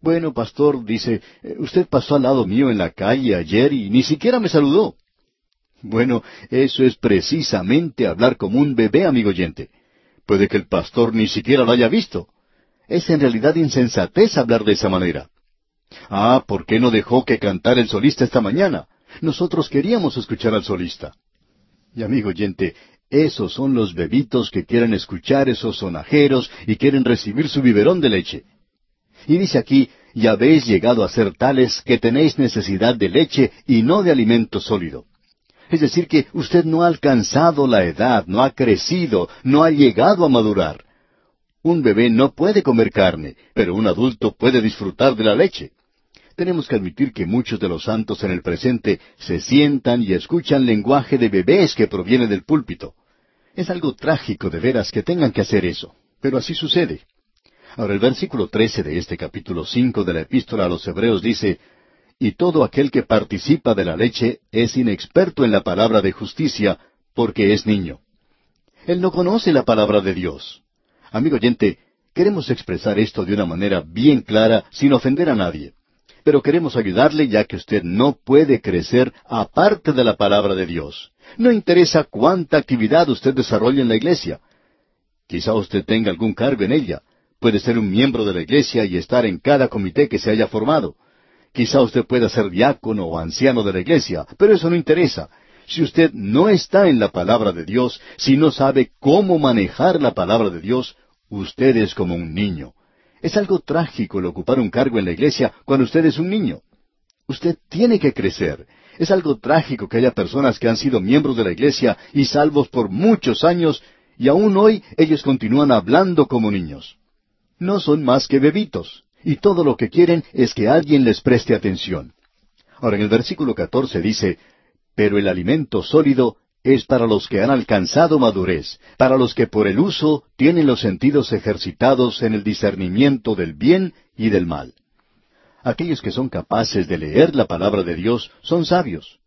Bueno, pastor, dice, eh, usted pasó al lado mío en la calle ayer y ni siquiera me saludó. Bueno, eso es precisamente hablar como un bebé, amigo oyente. Puede que el pastor ni siquiera lo haya visto. Es en realidad insensatez hablar de esa manera. Ah, ¿por qué no dejó que cantara el solista esta mañana? Nosotros queríamos escuchar al solista. Y amigo oyente, esos son los bebitos que quieren escuchar esos sonajeros y quieren recibir su biberón de leche. Y dice aquí, y habéis llegado a ser tales que tenéis necesidad de leche y no de alimento sólido. Es decir, que usted no ha alcanzado la edad, no ha crecido, no ha llegado a madurar. Un bebé no puede comer carne, pero un adulto puede disfrutar de la leche. Tenemos que admitir que muchos de los santos en el presente se sientan y escuchan lenguaje de bebés que proviene del púlpito. Es algo trágico de veras que tengan que hacer eso, pero así sucede. Ahora el versículo trece de este capítulo cinco de la epístola a los Hebreos dice y todo aquel que participa de la leche es inexperto en la palabra de justicia, porque es niño. Él no conoce la palabra de Dios. Amigo oyente, queremos expresar esto de una manera bien clara, sin ofender a nadie. Pero queremos ayudarle ya que usted no puede crecer aparte de la palabra de Dios. No interesa cuánta actividad usted desarrolle en la iglesia. Quizá usted tenga algún cargo en ella. Puede ser un miembro de la iglesia y estar en cada comité que se haya formado. Quizá usted pueda ser diácono o anciano de la iglesia, pero eso no interesa. Si usted no está en la palabra de Dios, si no sabe cómo manejar la palabra de Dios, usted es como un niño. Es algo trágico el ocupar un cargo en la iglesia cuando usted es un niño. Usted tiene que crecer. Es algo trágico que haya personas que han sido miembros de la iglesia y salvos por muchos años y aún hoy ellos continúan hablando como niños. No son más que bebitos, y todo lo que quieren es que alguien les preste atención. Ahora en el versículo 14 dice, Pero el alimento sólido es para los que han alcanzado madurez, para los que por el uso tienen los sentidos ejercitados en el discernimiento del bien y del mal. Aquellos que son capaces de leer la palabra de Dios son sabios.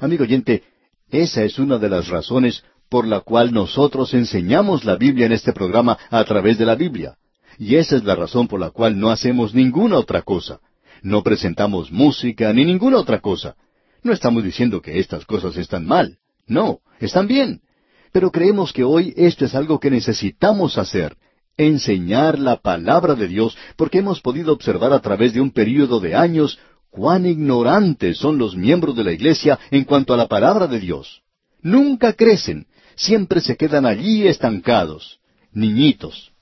Amigo oyente, esa es una de las razones por la cual nosotros enseñamos la Biblia en este programa a través de la Biblia. Y esa es la razón por la cual no hacemos ninguna otra cosa. No presentamos música ni ninguna otra cosa. No estamos diciendo que estas cosas están mal. No, están bien. Pero creemos que hoy esto es algo que necesitamos hacer, enseñar la palabra de Dios, porque hemos podido observar a través de un período de años cuán ignorantes son los miembros de la Iglesia en cuanto a la palabra de Dios. Nunca crecen, siempre se quedan allí estancados, niñitos.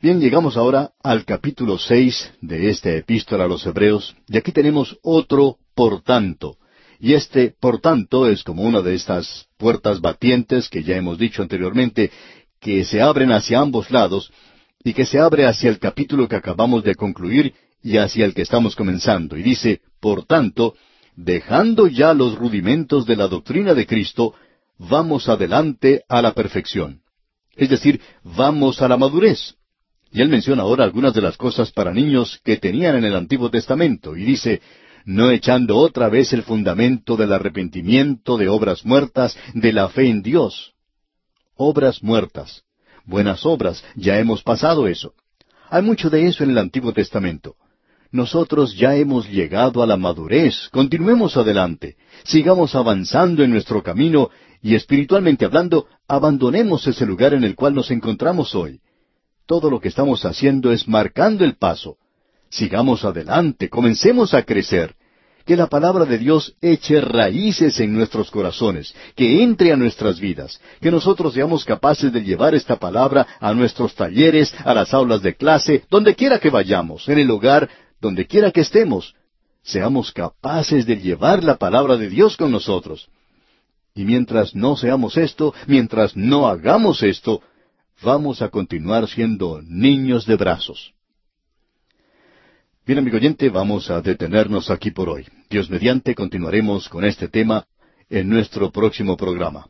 Bien, llegamos ahora al capítulo seis de esta epístola a los Hebreos, y aquí tenemos otro por tanto. Y este por tanto es como una de estas puertas batientes que ya hemos dicho anteriormente, que se abren hacia ambos lados, y que se abre hacia el capítulo que acabamos de concluir y hacia el que estamos comenzando. Y dice, por tanto, dejando ya los rudimentos de la doctrina de Cristo, vamos adelante a la perfección. Es decir, vamos a la madurez. Y él menciona ahora algunas de las cosas para niños que tenían en el Antiguo Testamento y dice, no echando otra vez el fundamento del arrepentimiento de obras muertas, de la fe en Dios. Obras muertas. Buenas obras, ya hemos pasado eso. Hay mucho de eso en el Antiguo Testamento. Nosotros ya hemos llegado a la madurez, continuemos adelante, sigamos avanzando en nuestro camino y espiritualmente hablando, abandonemos ese lugar en el cual nos encontramos hoy. Todo lo que estamos haciendo es marcando el paso. Sigamos adelante, comencemos a crecer. Que la palabra de Dios eche raíces en nuestros corazones, que entre a nuestras vidas, que nosotros seamos capaces de llevar esta palabra a nuestros talleres, a las aulas de clase, donde quiera que vayamos, en el hogar, donde quiera que estemos, seamos capaces de llevar la palabra de Dios con nosotros. Y mientras no seamos esto, mientras no hagamos esto, vamos a continuar siendo niños de brazos. Bien, amigo oyente, vamos a detenernos aquí por hoy. Dios mediante continuaremos con este tema en nuestro próximo programa.